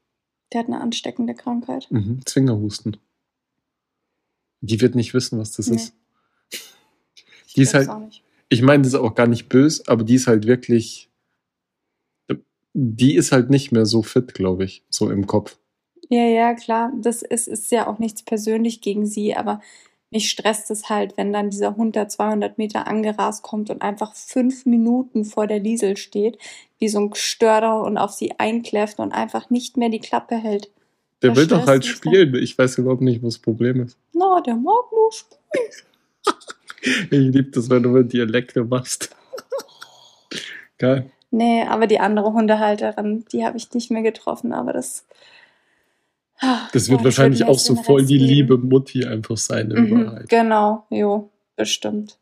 Der hat eine ansteckende Krankheit. Mhm. Zwingerhusten. Die wird nicht wissen, was das Nee. ist. Die ist glaub's halt, auch nicht. Ich meine, das ist auch gar nicht böse, aber die ist halt wirklich, die ist halt nicht mehr so fit, glaube ich, so im Kopf. Ja, ja, klar. Das ist, ist ja auch nichts persönlich gegen sie, aber mich stresst es halt, wenn dann dieser Hund da 200 Meter angerast kommt und einfach fünf Minuten vor der Liesel steht, wie so ein Gestörter und auf sie einkläfft und einfach nicht mehr die Klappe hält. Der will doch halt spielen. Ich weiß überhaupt nicht, was das Problem ist. Na, der mag nur spielen. [LAUGHS] Ich liebe das, wenn du mit Dialekte machst. [LAUGHS] Geil. Nee, aber die andere Hundehalterin, die habe ich nicht mehr getroffen, aber das. Ah, Das wird boah, wahrscheinlich auch so voll die geben. liebe Mutti einfach sein in Mhm, Wahrheit. genau, jo, bestimmt.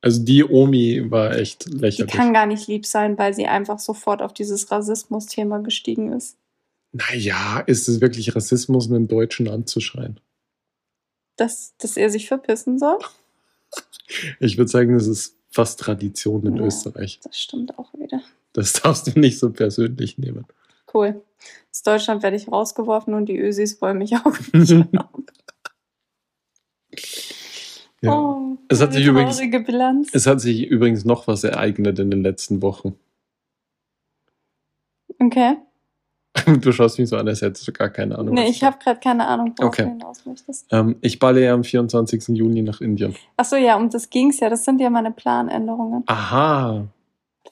Also die Omi war echt Die lächerlich. kann gar nicht lieb sein, weil sie einfach sofort auf dieses Rassismus-Thema gestiegen ist. Naja, ist es wirklich Rassismus, einen Deutschen anzuschreien? Dass, dass er sich verpissen soll? Ich würde sagen, das ist fast Tradition in Ja. Österreich. Das stimmt auch wieder. Das darfst du nicht so persönlich nehmen. Cool. Aus Deutschland werde ich rausgeworfen und die Ösis wollen mich auch nicht [LAUGHS] haben. ja. Oh, Es hat sich übrigens- Bilanz. Es hat sich übrigens noch was ereignet in den letzten Wochen. Okay. [LAUGHS] Du schaust mich so an, als hättest du gar keine Ahnung. Nee, ich habe gerade keine Ahnung, worauf Okay. du hinaus möchtest. Ähm, ich balle ja am 24. Juni nach Indien. Achso, ja, um das ging's ja. Das sind ja meine Planänderungen. Aha.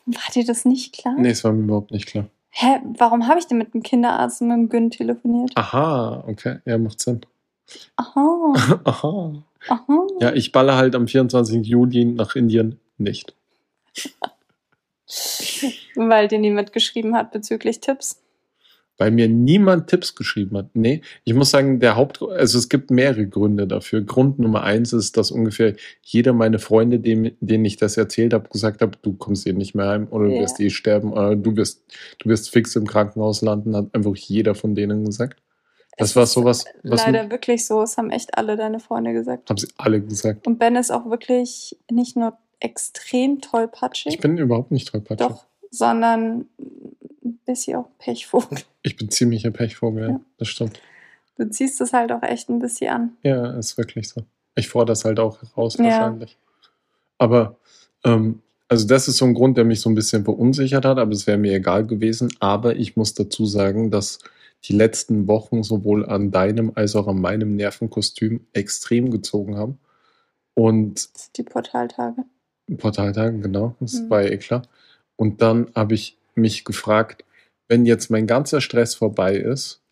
War dir das nicht klar? Nee, es war mir überhaupt nicht klar. Hä, warum habe ich denn mit dem Kinderarzt und mit dem Gün telefoniert? Aha, okay. Ja, macht Sinn. Aha, [LAUGHS] Aha. aha. Ja, ich balle halt am 24. Juli nach Indien nicht. [LAUGHS] Weil dir niemand geschrieben hat bezüglich Tipps. Weil mir niemand Tipps geschrieben hat. Nee, ich muss sagen, der Haupt, also es gibt mehrere Gründe dafür. Grund Nummer eins ist, dass ungefähr jeder meiner Freunde, dem, denen ich das erzählt habe, gesagt habe, du kommst eh nicht mehr heim oder du Ja. wirst eh sterben oder du wirst, du wirst fix im Krankenhaus landen, hat einfach jeder von denen gesagt. Das Es war sowas, was Leider wirklich so. Es haben echt alle deine Freunde gesagt. haben sie alle gesagt. Und Ben ist auch wirklich nicht nur extrem tollpatschig, Ich bin überhaupt nicht tollpatschig. doch, sondern ein bisschen auch Pechvogel. [LAUGHS] Ich bin ziemlicher Pechvogel, ja. Das stimmt. Du ziehst es halt auch echt ein bisschen an. Ja, ist wirklich so. Ich fordere das halt auch heraus Ja. wahrscheinlich. Aber, ähm, also das ist so ein Grund, der mich so ein bisschen verunsichert hat, aber es wäre mir egal gewesen. Aber ich muss dazu sagen, dass die letzten Wochen sowohl an deinem als auch an meinem Nervenkostüm extrem gezogen haben. Und Das sind die Portaltage. Portaltagen, genau, das Mhm. war ja eh klar. Und dann habe ich mich gefragt, wenn jetzt mein ganzer Stress vorbei ist,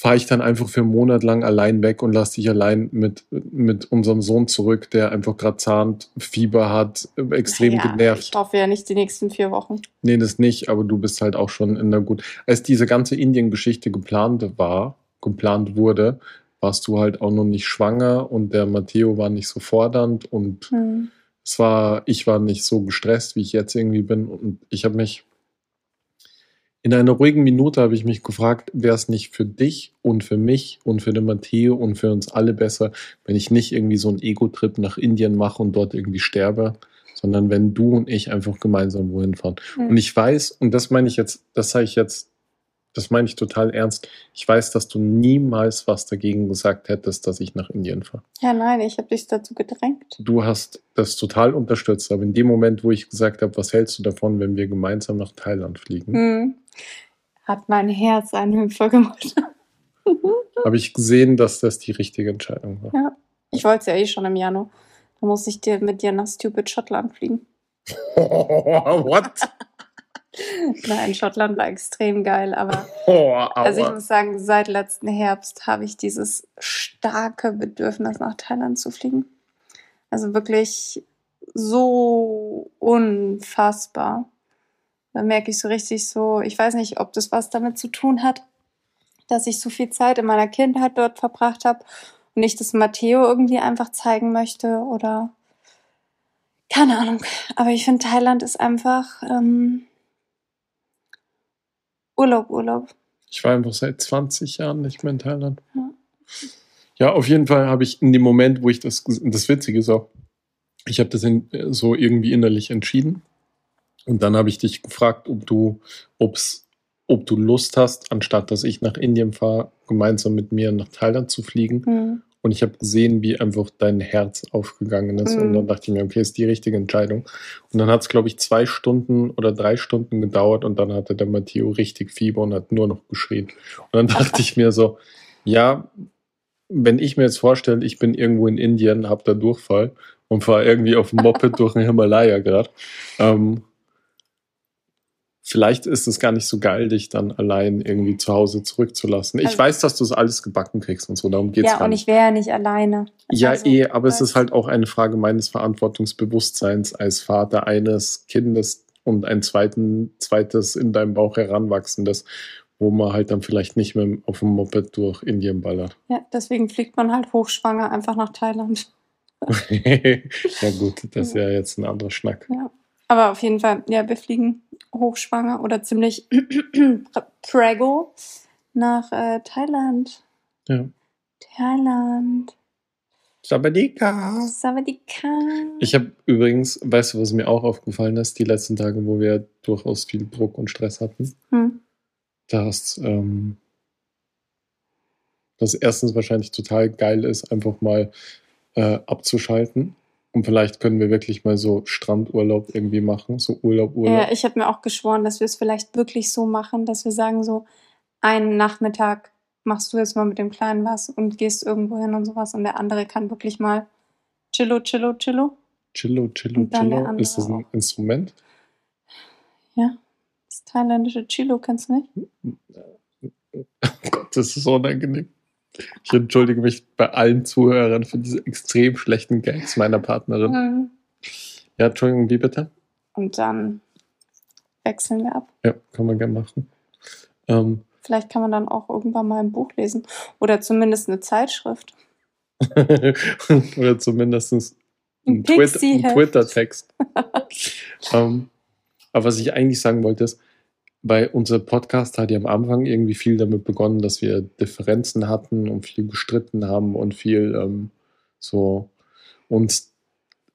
fahre ich dann einfach für einen Monat lang allein weg und lasse dich allein mit, mit unserem Sohn zurück, der einfach gerade zahnt, Fieber hat, extrem Naja, genervt. Ich hoffe ja nicht die nächsten vier Wochen. Nee, das nicht, aber du bist halt auch schon in der gut. Als diese ganze Indien-Geschichte geplant war, geplant wurde, warst du halt auch noch nicht schwanger und der Matteo war nicht so fordernd und Hm. Es war, ich war nicht so gestresst, wie ich jetzt irgendwie bin. Und ich habe mich in einer ruhigen Minute habe ich mich gefragt, wäre es nicht für dich und für mich und für den Matteo und für uns alle besser, wenn ich nicht irgendwie so einen Ego-Trip nach Indien mache und dort irgendwie sterbe, sondern wenn du und ich einfach gemeinsam wohin fahren. Hm. Und ich weiß, und das meine ich jetzt, das sage ich jetzt, das meine ich total ernst, ich weiß, dass du niemals was dagegen gesagt hättest, dass ich nach Indien fahre. Ja, nein, ich habe dich dazu gedrängt. Du hast das total unterstützt, aber in dem Moment, wo ich gesagt habe, was hältst du davon, wenn wir gemeinsam nach Thailand fliegen, Hm. Hat mein Herz einen Hüpfer gemacht. [LAUGHS] habe ich gesehen, dass das die richtige Entscheidung war. Ja. Ich wollte es ja eh schon im Januar. Da muss ich dir mit dir nach Stupid Schottland fliegen. [LAUGHS] What? [LAUGHS] Nein, Schottland war extrem geil, aber [LAUGHS] Oh, also ich muss sagen, seit letzten Herbst habe ich dieses starke Bedürfnis, nach Thailand zu fliegen. Also wirklich so unfassbar. Da merke ich so richtig so, ich weiß nicht, ob das was damit zu tun hat, dass ich so viel Zeit in meiner Kindheit dort verbracht habe und ich das Matteo irgendwie einfach zeigen möchte oder keine Ahnung. Aber ich finde, Thailand ist einfach ähm, Urlaub, Urlaub. Ich war einfach seit 20 Jahren nicht mehr in Thailand. Ja. Ja, auf jeden Fall habe ich in dem Moment, wo ich das, das Witzige ist auch, ich habe das in, so irgendwie innerlich entschieden. Und dann habe ich dich gefragt, ob du, ob's, ob du Lust hast, anstatt dass ich nach Indien fahre, gemeinsam mit mir nach Thailand zu fliegen. Hm. Und ich habe gesehen, wie einfach dein Herz aufgegangen ist. Und Mhm. dann dachte ich mir, okay, ist die richtige Entscheidung. Und dann hat es, glaube ich, zwei Stunden oder drei Stunden gedauert und dann hatte der Matteo richtig Fieber und hat nur noch geschrien. Und dann [LAUGHS] dachte ich mir so, ja, wenn ich mir jetzt vorstelle, ich bin irgendwo in Indien, habe da Durchfall und fahre irgendwie auf dem Moped durch den Himalaya gerade, ähm, vielleicht ist es gar nicht so geil, dich dann allein irgendwie zu Hause zurückzulassen. Ich Also- weiß, dass du es alles gebacken kriegst und so, darum geht's Ja, gar und nicht. ich wäre ja nicht alleine. Ja, Also, eh, aber es ist halt auch eine Frage meines Verantwortungsbewusstseins als Vater eines Kindes und ein zweiten, zweites in deinem Bauch heranwachsendes, wo man halt dann vielleicht nicht mehr auf dem Moped durch Indien ballert. Ja, deswegen fliegt man halt hochschwanger einfach nach Thailand. [LAUGHS] ja gut, das ist ja jetzt ein anderer Schnack. Ja. Aber auf jeden Fall, ja, wir fliegen hochschwanger oder ziemlich [CLEARS THROAT] prego nach äh, Thailand. Ja. Thailand. Sabadika. Sawadika. Ich habe übrigens, weißt du, was mir auch aufgefallen ist, die letzten Tage, wo wir durchaus viel Druck und Stress hatten, Hm. dass ähm, das erstens wahrscheinlich total geil ist, einfach mal äh, abzuschalten. Und vielleicht können wir wirklich mal so Strandurlaub irgendwie machen, so Urlaub, Urlaub. Ja, ich habe mir auch geschworen, dass wir es vielleicht wirklich so machen, dass wir sagen, so einen Nachmittag machst du jetzt mal mit dem Kleinen was und gehst irgendwo hin und sowas und der andere kann wirklich mal chillo, chillo, chillo. Chillo, Chillo, Chillo. Ist das ein. Instrument? Ja, das thailändische Chillo kennst du nicht? [LAUGHS] Oh Gott, das ist so unangenehm. Ich entschuldige mich bei allen Zuhörern für diese extrem schlechten Gags meiner Partnerin. Mhm. Ja, Entschuldigung, wie bitte? Und dann wechseln wir ab. Ja, kann man gerne machen. Ähm, Vielleicht kann man dann auch irgendwann mal ein Buch lesen oder zumindest eine Zeitschrift. [LAUGHS] oder zumindest ein, Ein Twitter-. Twitter-Text. [LAUGHS] ähm, aber was ich eigentlich sagen wollte, ist, bei unser Podcast hat ja am Anfang irgendwie viel damit begonnen, dass wir Differenzen hatten und viel gestritten haben und viel ähm, so uns,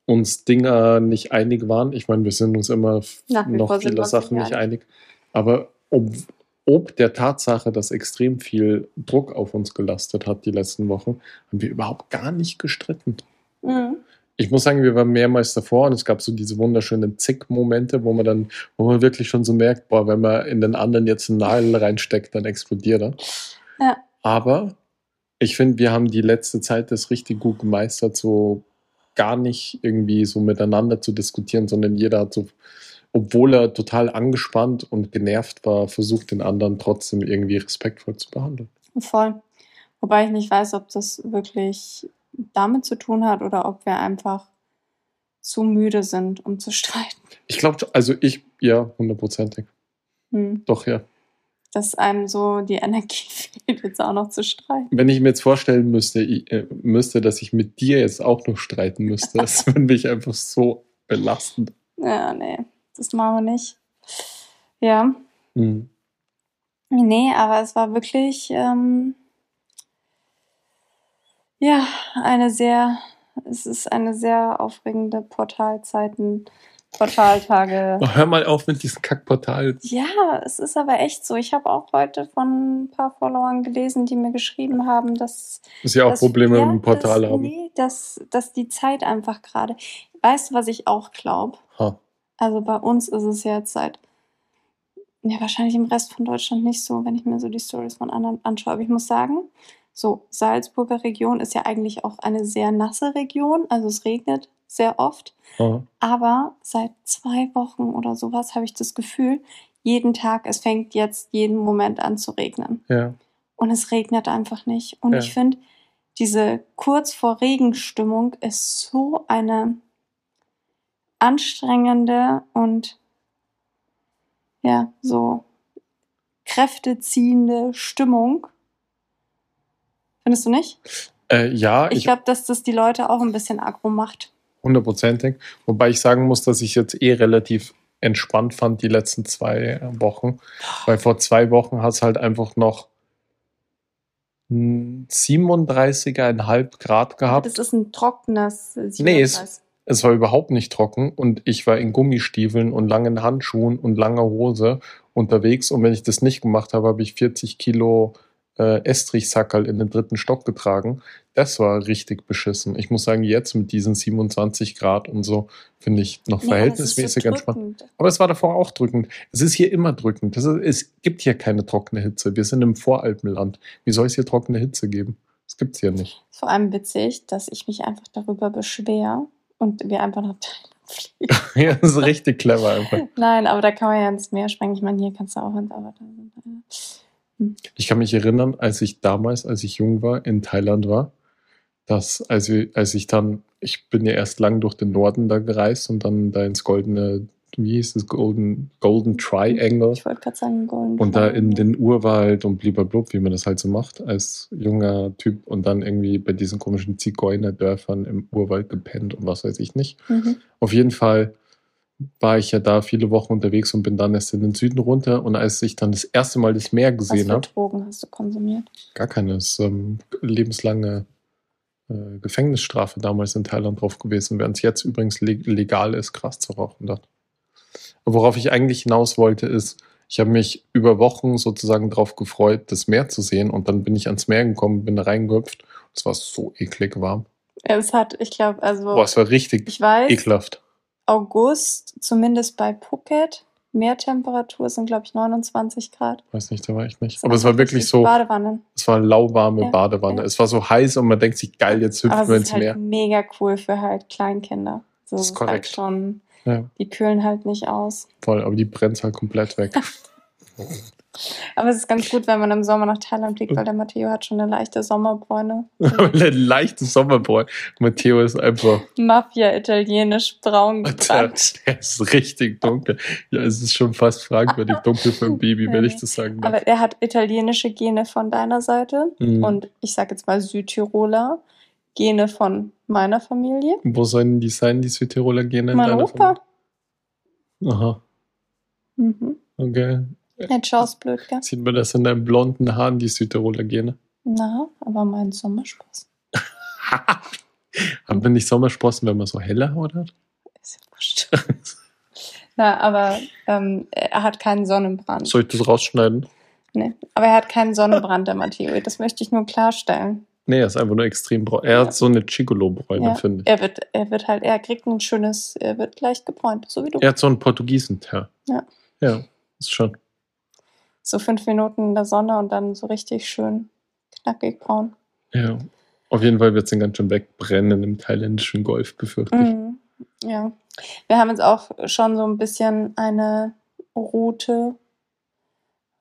uns Dinge nicht einig waren. Ich meine, wir sind uns immer noch viele Sachen nicht nicht einig. Aber ob, ob der Tatsache, dass extrem viel Druck auf uns gelastet hat die letzten Wochen, haben wir überhaupt gar nicht gestritten. Mhm. Ich muss sagen, wir waren mehrmals davor und es gab so diese wunderschönen Zick-Momente, wo man dann, wo man wirklich schon so merkt, boah, wenn man in den anderen jetzt einen Nagel reinsteckt, dann explodiert er. Ja. Aber ich finde, wir haben die letzte Zeit das richtig gut gemeistert, so gar nicht irgendwie so miteinander zu diskutieren, sondern jeder hat so, obwohl er total angespannt und genervt war, versucht, den anderen trotzdem irgendwie respektvoll zu behandeln. Voll. Wobei ich nicht weiß, ob das wirklich damit zu tun hat oder ob wir einfach zu müde sind, um zu [LAUGHS] streiten. Ich glaube, also ich, ja, hundertprozentig. Hm. Doch, ja. Dass einem so die Energie [LAUGHS] fehlt, jetzt auch noch zu streiten. Wenn ich mir jetzt vorstellen müsste, ich, äh, müsste, dass ich mit dir jetzt auch noch streiten müsste, das [LAUGHS] würde mich einfach so belasten. Ja, nee, das machen wir nicht. Ja, Mhm. nee, aber es war wirklich, ähm, ja, eine sehr, es ist eine sehr aufregende Portalzeiten, Portaltage. [LAUGHS] Oh, hör mal auf mit diesem Kackportal. Ja, es ist aber echt so. Ich habe auch heute von ein paar Followern gelesen, die mir geschrieben haben, dass Dass sie auch dass- Probleme ja, mit dem Portal dass, haben. Nee, dass, dass die Zeit einfach gerade. Weißt du, was ich auch glaube? Also bei uns ist es jetzt seit, ja, wahrscheinlich im Rest von Deutschland nicht so, wenn ich mir so die Stories von anderen anschaue. Aber ich muss sagen, so Salzburger Region ist ja eigentlich auch eine sehr nasse Region. Also es regnet sehr oft. Ha. Aber seit zwei Wochen oder sowas habe ich das Gefühl, jeden Tag, es fängt jetzt jeden Moment an zu regnen. Ja. Und es regnet einfach nicht. Und Ja. ich finde, diese kurz vor Regenstimmung ist so eine anstrengende und ja, so kräfteziehende Stimmung. Findest du nicht? Äh, ja, Ich ich glaube, dass das die Leute auch ein bisschen aggro macht. hundertprozentig. Wobei ich sagen muss, dass ich jetzt eh relativ entspannt fand die letzten zwei Wochen. Weil vor zwei Wochen hat es halt einfach noch hm, 37,5 Grad gehabt. Das ist ein trockenes Nee, es-. Es war überhaupt nicht trocken und ich war in Gummistiefeln und langen Handschuhen und langer Hose unterwegs. Und wenn ich das nicht gemacht habe, habe ich 40 Kilo äh, Estrichsackerl in den dritten Stock getragen. Das war richtig beschissen. Ich muss sagen, jetzt mit diesen 27 Grad und so finde ich noch Ja, verhältnismäßig so entspannt. Aber es war davor auch drückend. Es ist hier immer drückend. Ist, es gibt hier keine trockene Hitze. Wir sind im Voralpenland. Wie soll es hier trockene Hitze geben? Das gibt's hier nicht. Vor allem witzig, dass ich mich einfach darüber beschwer und wir einfach nach Thailand [LAUGHS] fliegen. [LAUGHS] ja, das ist richtig clever einfach. Nein, aber da kann man ja ins Meer springen. Ich meine, hier kannst du auch ins aber da sind Ich kann mich erinnern, als ich damals, als ich jung war, in Thailand war, dass als, wir, als ich dann, ich bin ja erst lang durch den Norden da gereist und dann da ins goldene, wie hieß es, Golden, Golden Triangle Ich wollte gerade sagen, Golden und da in den Urwald und blub, wie man das halt so macht, als junger Typ und dann irgendwie bei diesen komischen Zigeunerdörfern im Urwald gepennt und was weiß ich nicht. Mhm. Auf jeden Fall war ich ja da viele Wochen unterwegs und bin dann erst in den Süden runter und als ich dann das erste Mal das Meer Was gesehen für habe, Drogen hast du konsumiert? Gar keine. Es ist ähm, lebenslange äh, Gefängnisstrafe damals in Thailand drauf gewesen, während es jetzt übrigens le legal ist, Gras zu rauchen dort. Worauf ich eigentlich hinaus wollte, ist, ich habe mich über Wochen sozusagen darauf gefreut, das Meer zu sehen und dann bin ich ans Meer gekommen, bin da reingehüpft. Es war so eklig warm. Es hat, ich glaube, also Boah, es war richtig ich weiß, ekelhaft. August, zumindest bei Phuket, Meertemperatur sind, glaube ich, 29 Grad. Weiß nicht, da war ich nicht. Das Aber es war wirklich so, Badewannen. es war lauwarme Ja, Badewanne. ja. Es war so heiß und man denkt sich, geil, jetzt Aber hüpfen wir es ins halt Meer. mega cool für halt Kleinkinder. So Das ist halt korrekt. schon, Ja, die kühlen halt nicht aus. voll, aber die brennt halt komplett weg. [LAUGHS] Aber es ist ganz gut, wenn man im Sommer nach Thailand fliegt, weil der Matteo hat schon eine leichte Sommerbräune. [LAUGHS] Ein leichtes Sommerbräu. Matteo ist einfach, Mafia italienisch braun [LAUGHS] der, gebrannt. der ist richtig dunkel. Ja, es ist schon fast fragwürdig dunkel für ein Baby, wenn ich [LAUGHS] das sagen darf. Aber er hat italienische Gene von deiner Seite Mhm. und ich sage jetzt mal Südtiroler Gene von meiner Familie. Wo sollen die sein, die Südtiroler Gene? in Mein Opa. Aha, Mhm. okay. Jetzt schaust blöd, gell? Sieht man das in deinen blonden Haaren, die Südtiroler Gene? Na, aber mein Sommerspaß. [LAUGHS] Haben wir nicht Sommersprossen, wenn man so helle Haut hat? Ist ja wurscht. [LAUGHS] Na, aber ähm, er hat keinen Sonnenbrand. Soll ich das rausschneiden? Nee. Aber er hat keinen Sonnenbrand, der Matteo. Das möchte ich nur klarstellen. Nee, er ist einfach nur extrem braun. Er Ja. hat so eine Chigolo-Bräune, Ja. finde ich. Er wird, er wird halt, er kriegt ein schönes, er wird leicht gebräunt, so wie du. Er hat so einen Portugiesenteer. Ja. Ja, ist schon. So fünf Minuten in der Sonne und dann so richtig schön knackig braun. Ja. Auf jeden Fall wird es dann ganz schön wegbrennen im thailändischen Golf, befürchte ich. Mhm. Ja. Wir haben jetzt auch schon so ein bisschen eine Route.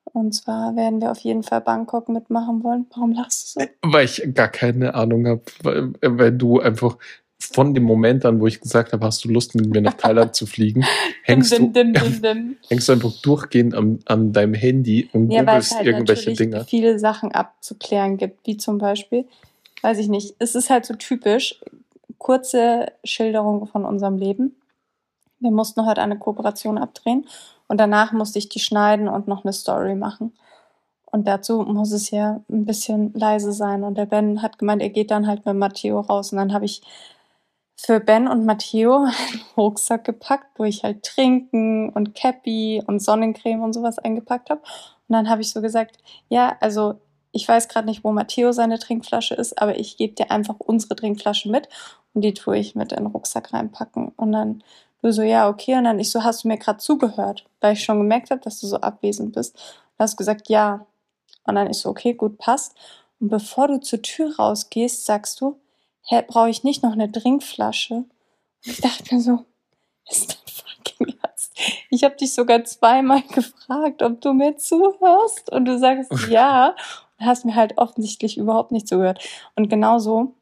Und zwar werden wir auf jeden Fall Bangkok mitmachen wollen. Warum lachst du so? Weil ich gar keine Ahnung habe, weil, weil du einfach von dem Moment an, wo ich gesagt habe, hast du Lust mit mir nach Thailand zu fliegen, [LAUGHS] hängst, dim, du, dim, dim, dim. [LAUGHS] hängst du einfach durchgehend an, an deinem Handy und Ja, googelst halt irgendwelche Dinge. viele Sachen abzuklären gibt, wie zum Beispiel, weiß ich nicht, es ist halt so typisch, kurze Schilderung von unserem Leben. Wir mussten heute eine Kooperation abdrehen und danach musste ich die schneiden und noch eine Story machen. Und dazu muss es ja ein bisschen leise sein. Und der Ben hat gemeint, er geht dann halt mit Matteo raus. Und dann habe ich für Ben und Matteo [LAUGHS] einen Rucksack gepackt, wo ich halt Trinken und Cappy und Sonnencreme und sowas eingepackt habe. Und dann habe ich so gesagt, ja, also ich weiß gerade nicht, wo Matteo seine Trinkflasche ist, aber ich gebe dir einfach unsere Trinkflasche mit und die tue ich mit in den Rucksack reinpacken. Und dann du so, ja, okay. Und dann ich so, hast du mir gerade zugehört, weil ich schon gemerkt habe, dass du so abwesend bist. Und hast gesagt, ja. Und dann ich so, okay, gut, passt. Und bevor du zur Tür rausgehst, sagst du, hä, brauche ich nicht noch eine Trinkflasche? Und ich dachte mir so, ist dein fucking Ernst? Ich habe dich sogar zweimal [LAUGHS] gefragt, ob du mir zuhörst. Und du sagst ja. Und hast mir halt offensichtlich überhaupt nicht zugehört. Und genauso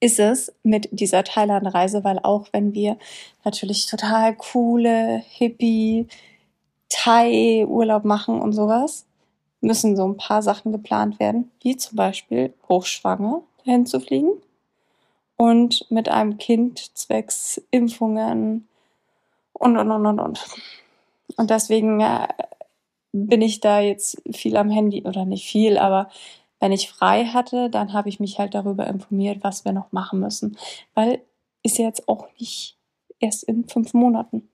ist es mit dieser Thailand-Reise, weil auch wenn wir natürlich total coole, hippie Thai-Urlaub machen und sowas, müssen so ein paar Sachen geplant werden, wie zum Beispiel hochschwanger dahin zu fliegen und mit einem Kind zwecks Impfungen und, und, und, und, und. Und deswegen äh, bin ich da jetzt viel am Handy oder nicht viel, aber wenn ich frei hatte, dann habe ich mich halt darüber informiert, was wir noch machen müssen. Weil ist ja jetzt auch nicht erst in fünf Monaten.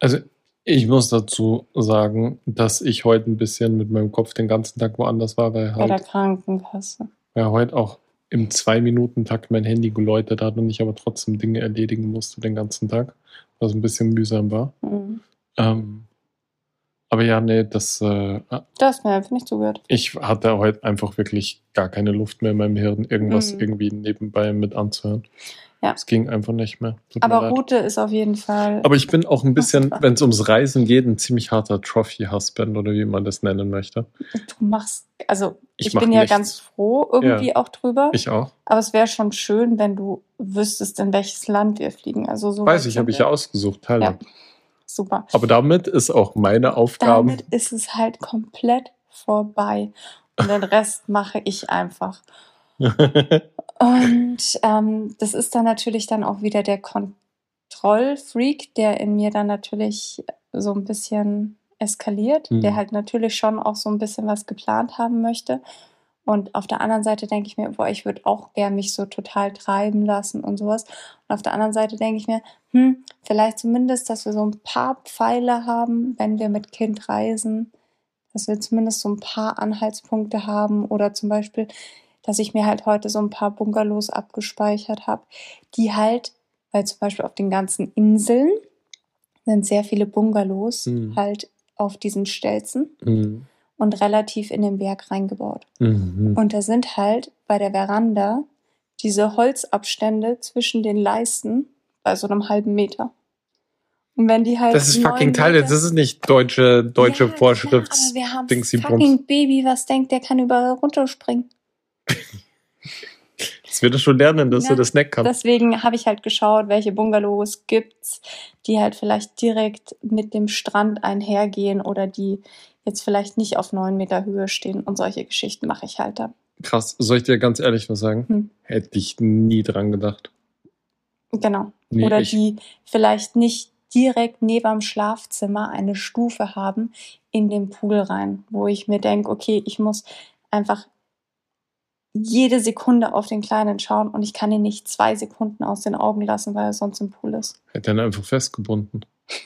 Also ich muss dazu sagen, dass ich heute ein bisschen mit meinem Kopf den ganzen Tag woanders war, weil Bei der halt, Krankenkasse. weil heute auch im Zwei-Minuten-Takt mein Handy geläutet hat und ich aber trotzdem Dinge erledigen musste den ganzen Tag, was ein bisschen mühsam war. Mhm. Ähm, aber ja, nee, das, äh, Du hast mir einfach nicht zugehört. ich hatte heute einfach wirklich gar keine Luft mehr in meinem Hirn, irgendwas Mhm. irgendwie nebenbei mit anzuhören. Ja. Es ging einfach nicht mehr. Tut Aber. Route ist auf jeden Fall. Aber ich bin auch ein bisschen, [LAUGHS] wenn es ums Reisen geht, ein ziemlich harter Trophy-Husband oder wie man das nennen möchte. du machst, also Ich ich, mach bin ja nichts. ganz froh irgendwie auch drüber. Ich auch. aber es wäre schon schön, wenn du wüsstest, in welches Land wir fliegen. Also so Weiß ich, habe ich ja ausgesucht, Thailand. Super. Aber damit ist auch meine Aufgabe. Damit ist es halt komplett vorbei. Und den Rest mache ich einfach. [LAUGHS] Und ähm, das ist dann natürlich dann auch wieder der Kontrollfreak, der in mir dann natürlich so ein bisschen eskaliert, Mhm. der halt natürlich schon auch so ein bisschen was geplant haben möchte. Und auf der anderen Seite denke ich mir, boah, ich würde auch gern mich so total treiben lassen und sowas. Und auf der anderen Seite denke ich mir, hm, vielleicht zumindest, dass wir so ein paar Pfeile haben, wenn wir mit Kind reisen, dass wir zumindest so ein paar Anhaltspunkte haben oder zum Beispiel, dass ich mir halt heute so ein paar Bungalows abgespeichert habe, die halt, weil zum Beispiel auf den ganzen Inseln sind sehr viele Bungalows Mhm. halt auf diesen Stelzen Mhm. und relativ in den Berg reingebaut. Mhm. Und da sind halt bei der Veranda diese Holzabstände zwischen den Leisten bei so einem halben Meter. Und wenn die halt. Das ist fucking. Meter- Das ist nicht deutsche, deutsche ja, Vorschrift. Klar, aber wir haben fucking Baby, was denkt, der kann überall runterspringen. [LAUGHS] Das wird er schon lernen, dass Ja, er das nicht kann. Deswegen habe ich halt geschaut, welche Bungalows gibt's, die halt vielleicht direkt mit dem Strand einhergehen oder die jetzt vielleicht nicht auf neun Meter Höhe stehen und solche Geschichten mache ich halt dann. Krass. Soll ich dir ganz ehrlich was sagen? Hm. Hätte ich nie dran gedacht. Genau. Nee, oder ich- die vielleicht nicht direkt neben dem Schlafzimmer eine Stufe haben in den Pool rein, wo ich mir denke, okay, ich muss einfach jede Sekunde auf den Kleinen schauen und ich kann ihn nicht zwei Sekunden aus den Augen lassen, weil er sonst im Pool ist. Hätte ihn einfach festgebunden. [LAUGHS]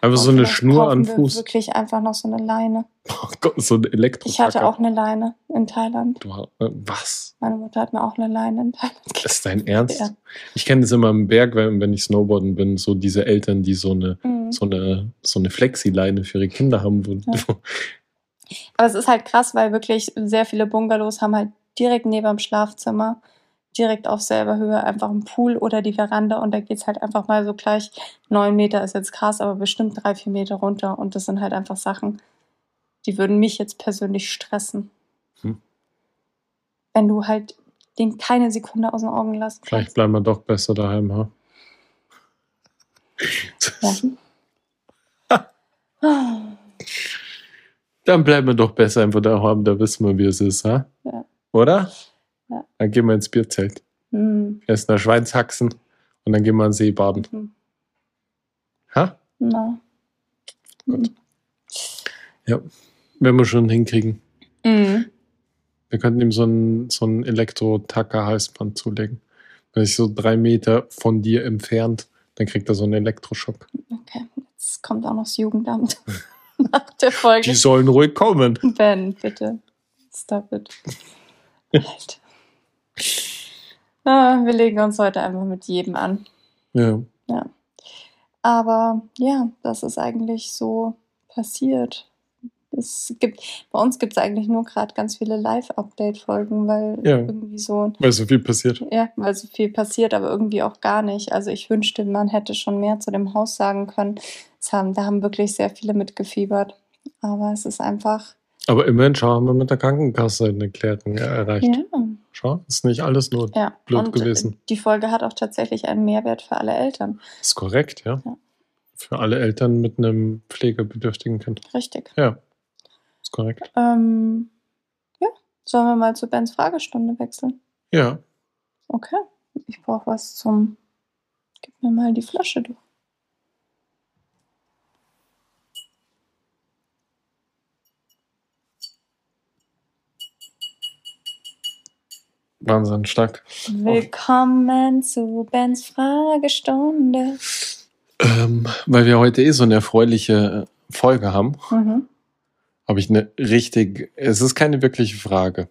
Einfach so eine Schnur an wir Fuß. Wirklich einfach noch so eine Leine. [LAUGHS] Oh Gott, so ein Elektro. Ich hatte auch eine Leine in Thailand. Du, äh, was? Meine Mutter hat mir auch eine Leine in Thailand gegeben. Ist dein Ernst? Ja. Ich kenne das immer im Berg, wenn, wenn ich Snowboarden bin, so diese Eltern, die so eine, Mhm. so eine, so eine Flexi-Leine für ihre Kinder haben. Ja. [LAUGHS] Aber es ist halt krass, weil wirklich sehr viele Bungalows haben halt direkt neben dem Schlafzimmer, direkt auf selber Höhe einfach einen Pool oder die Veranda und da geht's halt einfach mal so gleich neun Meter ist jetzt krass, aber bestimmt drei, vier Meter runter und das sind halt einfach Sachen, die würden mich jetzt persönlich stressen. Hm. Wenn du halt den keine Sekunde aus den Augen lassen Vielleicht bleiben wir doch besser daheim, ha? Ja. [LAUGHS] Dann bleiben wir doch besser einfach daheim, da wissen wir, wie es ist, ha? Ja. Oder? Ja. Dann gehen wir ins Bierzelt. Hm. Essen eine Schweinshaxen und dann gehen wir an See baden. Hm. Ha? Na. Gut. Ja, werden wir schon hinkriegen. Mhm. Wir könnten ihm so ein, so ein Elektro-Tacker-Halsband zulegen. Wenn ich so drei Meter von dir entfernt, dann kriegt er so einen Elektroschock. Okay, jetzt kommt auch noch das Jugendamt [LAUGHS] nach der Folge. Die sollen ruhig kommen. Ben, bitte. Stop it. Alter. Ah, wir legen uns heute einfach mit jedem an. Ja. Aber ja, das ist eigentlich so passiert. Es gibt, bei uns gibt es eigentlich nur gerade ganz viele Live-Update-Folgen, weil Ja. irgendwie so, Weil so viel passiert. ja, weil so viel passiert, aber irgendwie auch gar nicht. Also ich wünschte, man hätte schon mehr zu dem Haus sagen können. Haben, da haben wirklich sehr viele mitgefiebert. Aber es ist einfach, Aber immerhin, haben wir mit der Krankenkasse eine Klärung erreicht. ja, Schau, ist nicht alles nur. ja. Blöd Und gewesen. die Folge hat auch tatsächlich einen Mehrwert für alle Eltern. Ist korrekt, ja. Ja. Für alle Eltern mit einem pflegebedürftigen Kind. Richtig. Ja. Ist korrekt. Ähm, ja, sollen wir mal zu Bens Fragestunde wechseln? Ja. Okay, ich brauche was zum. Gib mir mal die Flasche, du. Wahnsinn, stark. Willkommen zu Bens Fragestunde. Ähm, weil wir heute eh so eine erfreuliche Folge haben, Mhm. habe ich eine richtig. Es ist keine wirkliche Frage.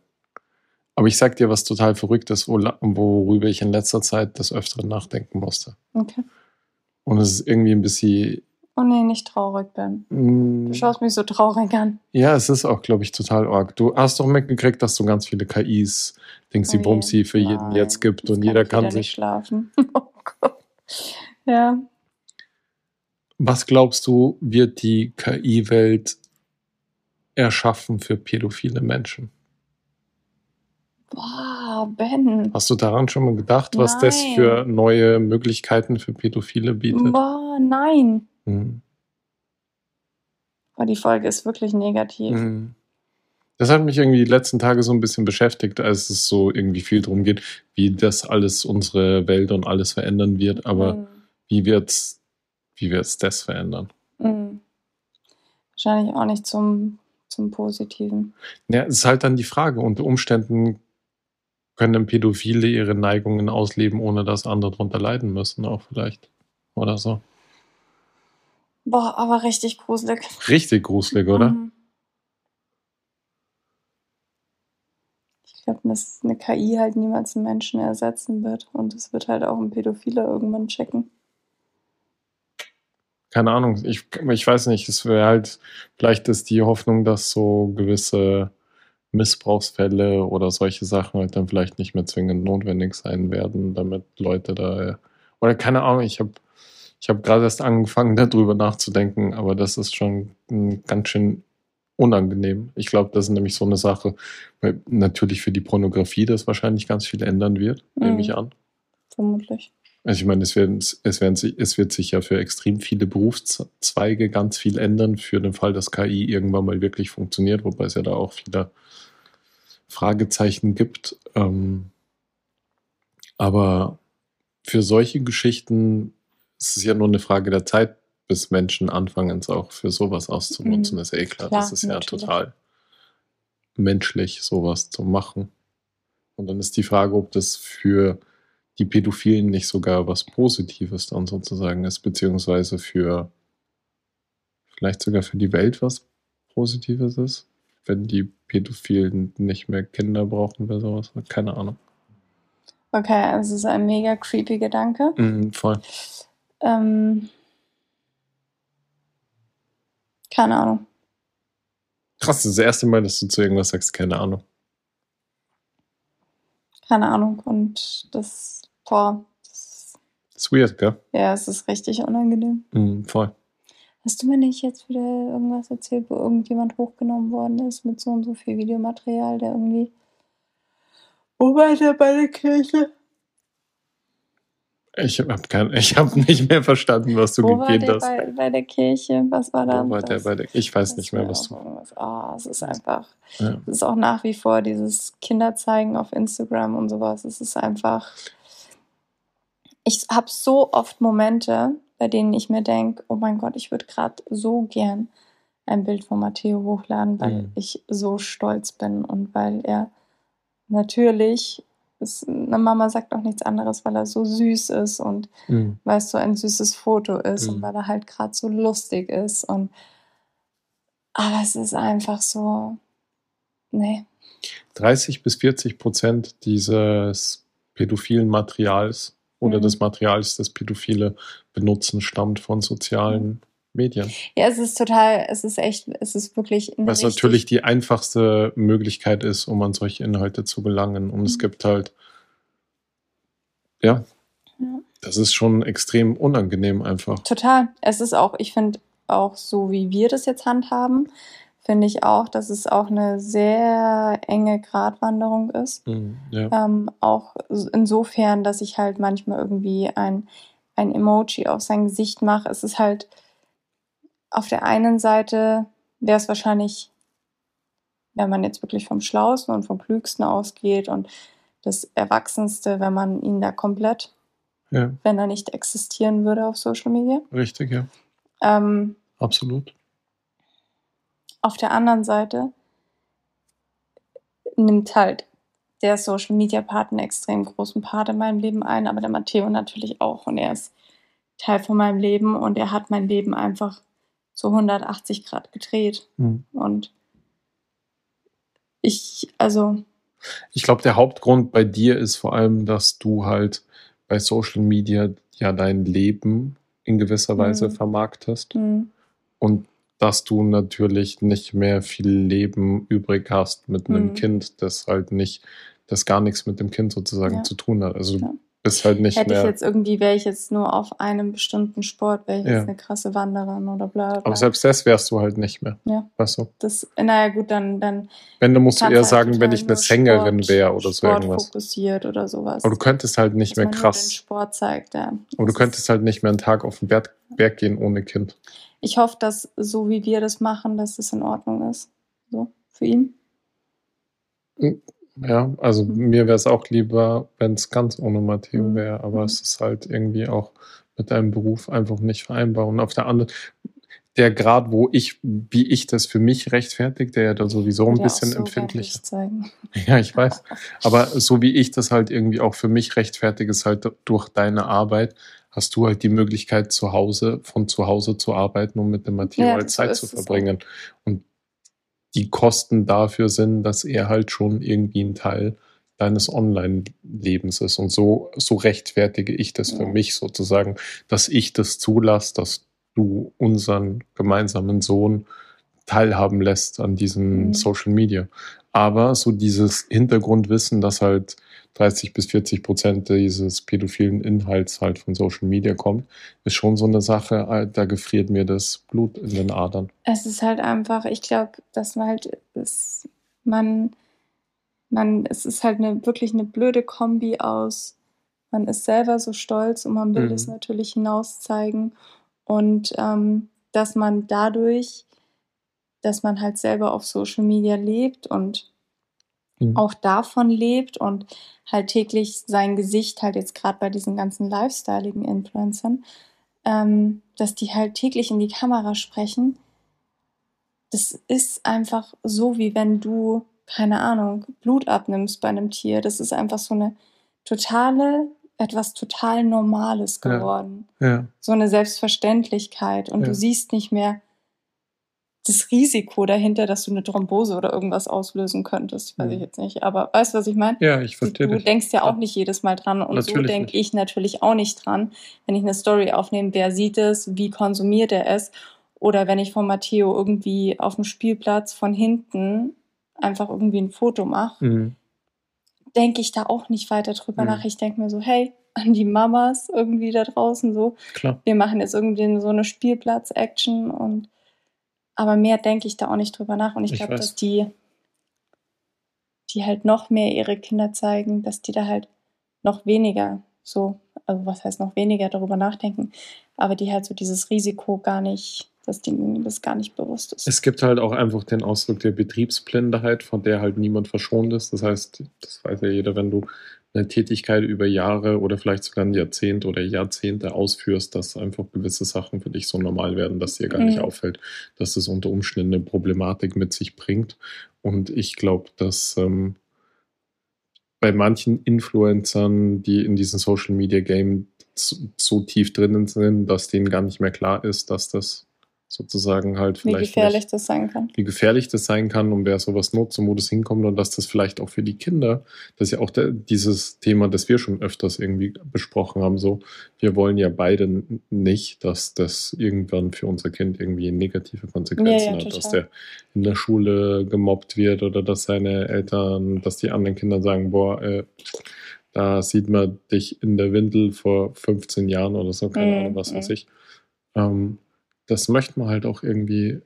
Aber ich sag dir was total Verrücktes, wo, worüber ich in letzter Zeit des Öfteren nachdenken musste. Okay. Und es ist irgendwie ein bisschen. Oh nee, nicht traurig, Ben. mm, Du schaust mich so traurig an. Ja, es ist auch, glaube ich, total arg. Du hast doch mitgekriegt, dass so ganz viele KIs, Dings, die Oh Bumsi für jeden nein, jetzt gibt und jeder ich kann wieder nicht sich. schlafen. [LAUGHS] Oh Gott. Ja. Was glaubst du, wird die KI-Welt erschaffen für pädophile Menschen? Boah, Ben. Hast du daran schon mal gedacht, was das Nein. für neue Möglichkeiten für Pädophile bietet? Boah, nein. Mhm. Boah, die Folge ist wirklich negativ. Mhm. Das hat mich irgendwie die letzten Tage so ein bisschen beschäftigt, als es so irgendwie viel darum geht, wie das alles unsere Welt und alles verändern wird. Aber Mhm. wie wird's, wie wird's das verändern? Mhm. Wahrscheinlich auch nicht zum, zum Positiven. Ja, es ist halt dann die Frage. Unter Umständen können Pädophile ihre Neigungen ausleben, ohne dass andere darunter leiden müssen, auch vielleicht. Oder so. Boah, aber richtig gruselig. Richtig gruselig, oder? Mhm. Ich glaube, dass eine KI halt niemals einen Menschen ersetzen wird. Und es wird halt auch ein Pädophiler irgendwann checken. Keine Ahnung, ich, ich weiß nicht, es wäre halt, vielleicht ist die Hoffnung, dass so gewisse Missbrauchsfälle oder solche Sachen halt dann vielleicht nicht mehr zwingend notwendig sein werden, damit Leute da, oder keine Ahnung, ich habe ich hab gerade erst angefangen, [LAUGHS] darüber nachzudenken, aber das ist schon mm, ganz schön unangenehm. Ich glaube, das ist nämlich so eine Sache, weil natürlich für die Pornografie das wahrscheinlich ganz viel ändern wird, nehme Mhm. ich an. Vermutlich. Also ich meine, es, werden, es, werden, es wird sich ja für extrem viele Berufszweige ganz viel ändern, für den Fall, dass KI irgendwann mal wirklich funktioniert, wobei es ja da auch viele Fragezeichen gibt. Ähm, aber für solche Geschichten ist es ja nur eine Frage der Zeit, bis Menschen anfangen, es auch für sowas auszunutzen. Mhm. ist ja eh klar. Klar, das ist ja natürlich. total menschlich, sowas zu machen. Und dann ist die Frage, ob das für die Pädophilen nicht sogar was Positives dann sozusagen ist, beziehungsweise für vielleicht sogar für die Welt was Positives ist, wenn die Pädophilen nicht mehr Kinder brauchen oder sowas. Keine Ahnung. Okay, es ist ein mega creepy Gedanke. Mhm, voll. Ähm, keine Ahnung. Krass, das ist das erste Mal, dass du zu irgendwas sagst, keine Ahnung. Keine Ahnung. Und das, boah, das, Das ist weird, gell? ja, es ist richtig unangenehm. Mhm, voll. Hast du mir nicht jetzt wieder irgendwas erzählt, wo irgendjemand hochgenommen worden ist mit so und so viel Videomaterial, der irgendwie. Wo war der bei der Kirche? Ich habe ich hab nicht mehr verstanden, was du Wo war gegeben der hast. bei, bei der Kirche? Was war da? War der bei der, ich weiß nicht mehr, war was du. Ah, es ist einfach. Ja. Es ist auch nach wie vor dieses Kinderzeigen auf Instagram und sowas. Es ist einfach. Ich habe so oft Momente, bei denen ich mir denke, oh mein Gott, ich würde gerade so gern ein Bild von Matteo hochladen, weil Mhm. ich so stolz bin und weil er natürlich, ist, eine Mama sagt auch nichts anderes, weil er so süß ist und Mhm. weil es so ein süßes Foto ist Mhm. und weil er halt gerade so lustig ist und aber es ist einfach so, nee, 30 bis 40 Prozent dieses pädophilen Materials oder Mhm. des Materials, das Pädophile benutzen, stammt von sozialen Medien. Ja, es ist total, es ist echt, es ist wirklich Was natürlich die einfachste Möglichkeit ist, um an solche Inhalte zu gelangen. Und es Mhm. gibt halt, ja, Ja. das ist schon extrem unangenehm einfach. Total. Es ist auch, ich finde auch so, wie wir das jetzt handhaben, finde ich auch, dass es auch eine sehr enge Gratwanderung ist. Mhm, ja. Ähm, auch insofern, dass ich halt manchmal irgendwie ein, ein Emoji auf sein Gesicht mache. Es ist halt auf der einen Seite wäre es wahrscheinlich wenn man jetzt wirklich vom Schlausten und vom Klügsten ausgeht und das Erwachsenste, wenn man ihn da komplett, Ja, wenn er nicht existieren würde auf Social Media. richtig, ja. Ähm, Absolut. auf der anderen Seite nimmt halt der Social Media Part einen extrem großen Part in meinem Leben ein, aber der Matteo natürlich auch. Und er ist Teil von meinem Leben und er hat mein Leben einfach so 180 Grad gedreht. Hm. Und ich, also, Ich glaube, der Hauptgrund bei dir ist vor allem, dass du halt bei Social Media ja dein Leben in gewisser Weise Mhm. vermarktest hm, und dass du natürlich nicht mehr viel Leben übrig hast mit einem Mhm. Kind, das halt nicht, das gar nichts mit dem Kind sozusagen Ja. zu tun hat. Also Ja. Bist halt nicht hätte ich mehr. jetzt irgendwie, wäre ich jetzt nur auf einem bestimmten Sport, wäre ich Ja. jetzt eine krasse Wanderin oder bla bla. aber selbst das wärst du halt nicht mehr. Ja. Weißt du? das, naja gut, dann, dann Wenn, dann musst du eher halt sagen, wenn ich eine Sängerin wäre oder so irgendwas. fokussiert oder sowas. Aber du könntest halt nicht Dass mehr krass. Sport zeigt, ja. Aber du Das ist- könntest halt nicht mehr einen Tag auf den Berg, Berg gehen ohne Kind. Ich hoffe, dass so wie wir das machen, dass es in Ordnung ist. So, für ihn. Ja, also Mhm. mir wäre es auch lieber, wenn es ganz ohne Matteo Mhm. wäre, aber Mhm. es ist halt irgendwie auch mit deinem Beruf einfach nicht vereinbar. Und auf der anderen, der Grad, wo ich, wie ich das für mich rechtfertige, der ja da sowieso ein bisschen so empfindlich zeigen. [LAUGHS] Ja, ich weiß. [LAUGHS] Aber so wie ich das halt irgendwie auch für mich rechtfertige, ist halt durch deine Arbeit, hast du halt die Möglichkeit, zu Hause, von zu Hause zu arbeiten, um mit dem Matteo Ja, halt Zeit ist zu verbringen. Und die Kosten dafür sind, dass er halt schon irgendwie ein Teil deines Online-Lebens ist. Und so, so rechtfertige ich das für mich sozusagen, dass ich das zulasse, dass du unseren gemeinsamen Sohn teilhaben lässt an diesem Mhm. Social Media. Aber so dieses Hintergrundwissen, dass halt 30 bis 40 Prozent dieses pädophilen Inhalts halt von Social Media kommt, ist schon so eine Sache, äh, da gefriert mir das Blut in den Adern. Es ist halt einfach, ich glaube, dass man halt, es, man, man, es ist halt eine, wirklich eine blöde Kombi aus, man ist selber so stolz und man will Mhm. es natürlich hinaus zeigen und ähm, dass man dadurch, dass man halt selber auf Social Media lebt und Mhm. auch davon lebt und halt täglich sein Gesicht halt jetzt gerade bei diesen ganzen lifestyleigen Influencern, ähm, dass die halt täglich in die Kamera sprechen. Das ist einfach so, wie wenn du, keine Ahnung, Blut abnimmst bei einem Tier. Das ist einfach so eine totale, etwas total Normales Ja. geworden. Ja, So eine Selbstverständlichkeit. Und Ja. du siehst nicht mehr das Risiko dahinter, dass du eine Thrombose oder irgendwas auslösen könntest. Weiß Mhm. ich jetzt nicht. Aber weißt du, was ich meine? ja ich Du, verstehe du dich. denkst ja auch Ja. nicht jedes Mal dran und so Natürlich denke nicht. ich natürlich auch nicht dran, wenn ich eine Story aufnehme, wer sieht es, wie konsumiert er es oder wenn ich von Matteo irgendwie auf dem Spielplatz von hinten einfach irgendwie ein Foto mache, Mhm. denke ich da auch nicht weiter drüber Mhm. nach. Ich denke mir so, hey, an die Mamas irgendwie da draußen so, Klar. wir machen jetzt irgendwie so eine Spielplatz-Action und aber mehr denke ich da auch nicht drüber nach und ich Ich glaube, dass die die halt noch mehr ihre Kinder zeigen, dass die da halt noch weniger so, also was heißt noch weniger darüber nachdenken, aber die halt so dieses Risiko gar nicht, dass denen das gar nicht bewusst ist. Es gibt halt auch einfach den Ausdruck der Betriebsblindheit, von der halt niemand verschont ist. Das heißt, das weiß ja jeder, wenn du eine Tätigkeit über Jahre oder vielleicht sogar ein Jahrzehnt oder Jahrzehnte ausführst, dass einfach gewisse Sachen für dich so normal werden, dass dir gar nicht Mhm. auffällt, dass es unter Umständen eine Problematik mit sich bringt. Und ich glaube, dass ähm, bei manchen Influencern, die in diesem Social Media Game so, so tief drinnen sind, dass denen gar nicht mehr klar ist, dass das sozusagen halt wie vielleicht gefährlich nicht, das sein kann. wie gefährlich das sein kann und wer sowas nutzt und wo das hinkommt und dass das vielleicht auch für die Kinder, das ist ja auch der, dieses Thema, das wir schon öfters irgendwie besprochen haben, so, wir wollen ja beide nicht, dass das irgendwann für unser Kind irgendwie negative Konsequenzen Ja, ja, hat, total. dass der in der Schule gemobbt wird oder dass seine Eltern, dass die anderen Kinder sagen, boah, äh, da sieht man dich in der Windel vor 15 Jahren oder so, keine Mhm, Ahnung, was weiß mhm. ich. Ähm, das möchte man halt auch irgendwie,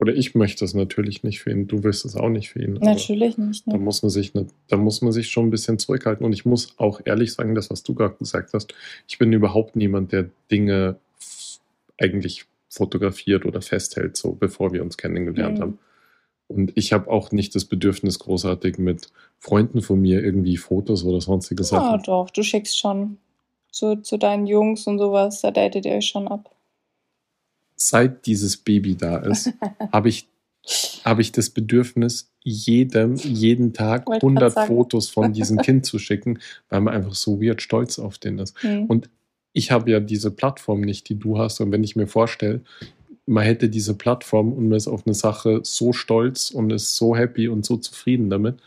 oder ich möchte es natürlich nicht für ihn, du willst es auch nicht für ihn. Natürlich nicht. Da Ne? muss man sich, ne, da muss man sich schon ein bisschen zurückhalten. Und ich muss auch ehrlich sagen, das, was du gerade gesagt hast, ich bin überhaupt niemand, der Dinge eigentlich fotografiert oder festhält, so bevor wir uns kennengelernt Mhm. haben. Und ich habe auch nicht das Bedürfnis, großartig mit Freunden von mir irgendwie Fotos oder sonstige Ja, Sachen. doch, du schickst schon zu, zu deinen Jungs und sowas, da datet ihr euch schon ab. Seit dieses Baby da ist, [LAUGHS] habe ich, hab ich das Bedürfnis, jedem, jeden Tag Wollte grad 100 sagen. Fotos von diesem Kind zu [LAUGHS] schicken, weil man einfach so weird stolz auf den ist. Hm. Und ich habe ja diese Plattform nicht, die du hast. Und wenn ich mir vorstelle, man hätte diese Plattform und man ist auf eine Sache so stolz und ist so happy und so zufrieden damit.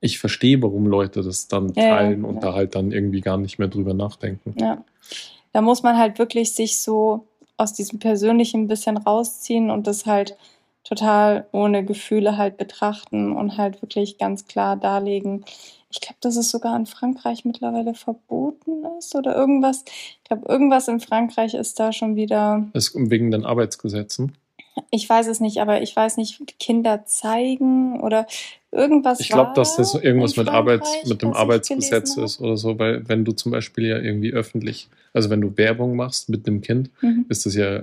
Ich verstehe, warum Leute das dann Ja, ja, teilen und ja. da halt dann irgendwie gar nicht mehr drüber nachdenken. Ja. Da muss man halt wirklich sich so aus diesem Persönlichen ein bisschen rausziehen und das halt total ohne Gefühle halt betrachten und halt wirklich ganz klar darlegen. Ich glaube, dass es sogar in Frankreich mittlerweile verboten ist oder irgendwas. Ich glaube, irgendwas in Frankreich ist da schon wieder. Es, wegen den Arbeitsgesetzen. Ich weiß es nicht, aber ich weiß nicht, Kinder zeigen oder irgendwas. Ich glaube, dass das irgendwas mit, Arbeits, mit dem Arbeitsgesetz ist oder so, weil wenn du zum Beispiel ja irgendwie öffentlich, also wenn du Werbung machst mit dem Kind. Mhm. ist das ja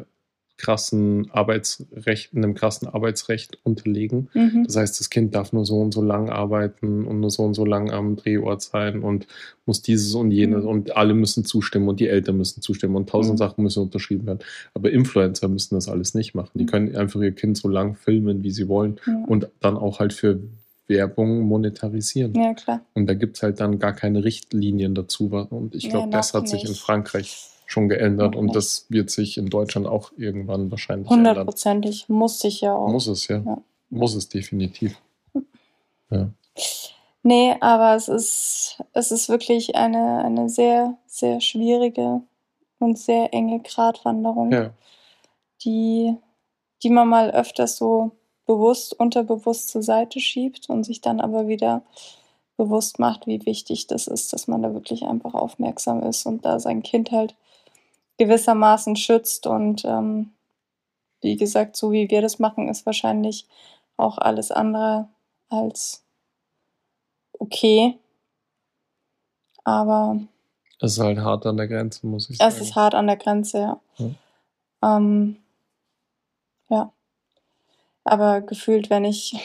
krassen Arbeitsrecht, einem krassen Arbeitsrecht unterlegen. Mhm. Das heißt, das Kind darf nur so und so lang arbeiten und nur so und so lang am Drehort sein und muss dieses und jenes Mhm. und alle müssen zustimmen und die Eltern müssen zustimmen und tausend Mhm. Sachen müssen unterschrieben werden. Aber Influencer müssen das alles nicht machen. Die Mhm. können einfach ihr Kind so lang filmen, wie sie wollen Ja. und dann auch halt für Werbung monetarisieren. ja, klar. Und da gibt es halt dann gar keine Richtlinien dazu. Und ich Ja, glaube, das noch hat sich in. Frankreich schon geändert und das wird sich in Deutschland auch irgendwann wahrscheinlich ändern. Hundertprozentig muss sich ja auch. Muss es, ja. Ja. Muss es definitiv. Ja. Nee, aber es ist, es ist wirklich eine, eine sehr, sehr schwierige und sehr enge Gratwanderung, ja. die, die man mal öfters so bewusst, unterbewusst zur Seite schiebt und sich dann aber wieder bewusst macht, wie wichtig das ist, dass man da wirklich einfach aufmerksam ist und da sein Kind halt gewissermaßen schützt. Und ähm, wie gesagt, so wie wir das machen, ist wahrscheinlich auch alles andere als okay. Aber Es ist halt hart an der Grenze, muss ich sagen. es ist hart an der Grenze, ja. Ja. Ähm, ja. Aber gefühlt, wenn ich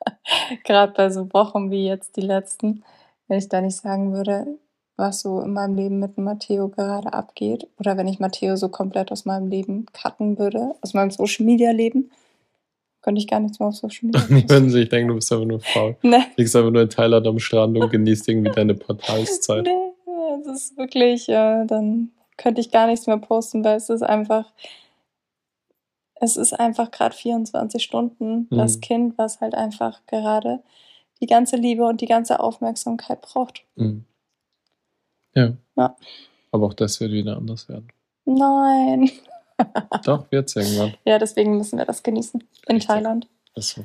[LAUGHS] gerade bei so Wochen wie jetzt die letzten, wenn ich da nicht sagen würde, was so in meinem Leben mit Matteo gerade abgeht, oder wenn ich Matteo so komplett aus meinem Leben cutten würde, aus meinem Social Media Leben, könnte ich gar nichts mehr auf Social Media [LAUGHS] Die würden sich denken, du bist einfach nur faul. [LAUGHS] Ne. Liegst einfach nur in Thailand am Strand und genießt irgendwie deine [LAUGHS] Portalszeit. Nee, das ist wirklich, äh, dann könnte ich gar nichts mehr posten, weil es ist einfach, es ist einfach gerade 24 Stunden das Mhm. Kind, was halt einfach gerade die ganze Liebe und die ganze Aufmerksamkeit braucht. Mhm. Ja. Ja. Aber auch das wird wieder anders werden. Nein. [LAUGHS] Doch, wird's irgendwann. Ja, deswegen müssen wir das genießen. In Richtig. Thailand. Ist so.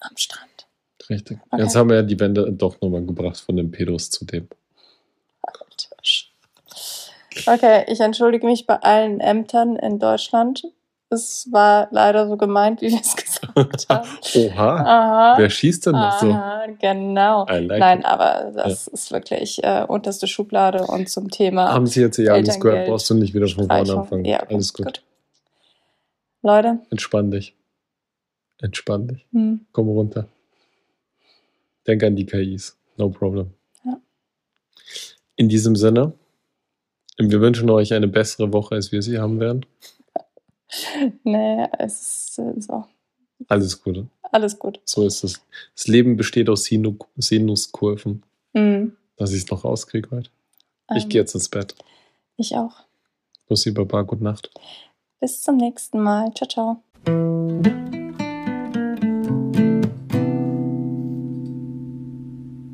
Am Strand. Richtig. Okay. Jetzt haben wir ja die Wende doch nochmal gebracht von den Pedos zu dem. Okay, ich entschuldige mich bei allen Ämtern in Deutschland. Es war leider so gemeint, wie wir es [LAUGHS] gesagt haben. [LAUGHS] Oha. Aha. Wer schießt denn noch so? Genau. Like Nein, it. aber das ist wirklich äh, unterste Schublade und zum Thema Haben Sie jetzt eh alles gehört? Brauchst du nicht wieder von vorne anfangen. Ja, okay, Alles gut. Leute, Entspann dich. Entspann dich. hm, Komm runter. Denk an die KIs. No problem. Ja. In diesem Sinne, wir wünschen euch eine bessere Woche, als wir sie haben werden. [LAUGHS] nee, es ist äh, so. Alles Gute. Alles gut. So ist es. Das Leben besteht aus Sinu Sinuskurven. Hm, Dass ich es noch rauskriege heute. Ich ähm, gehe jetzt ins Bett. Ich auch. Bussi, Baba, gute Nacht. Bis zum nächsten Mal. Ciao, ciao.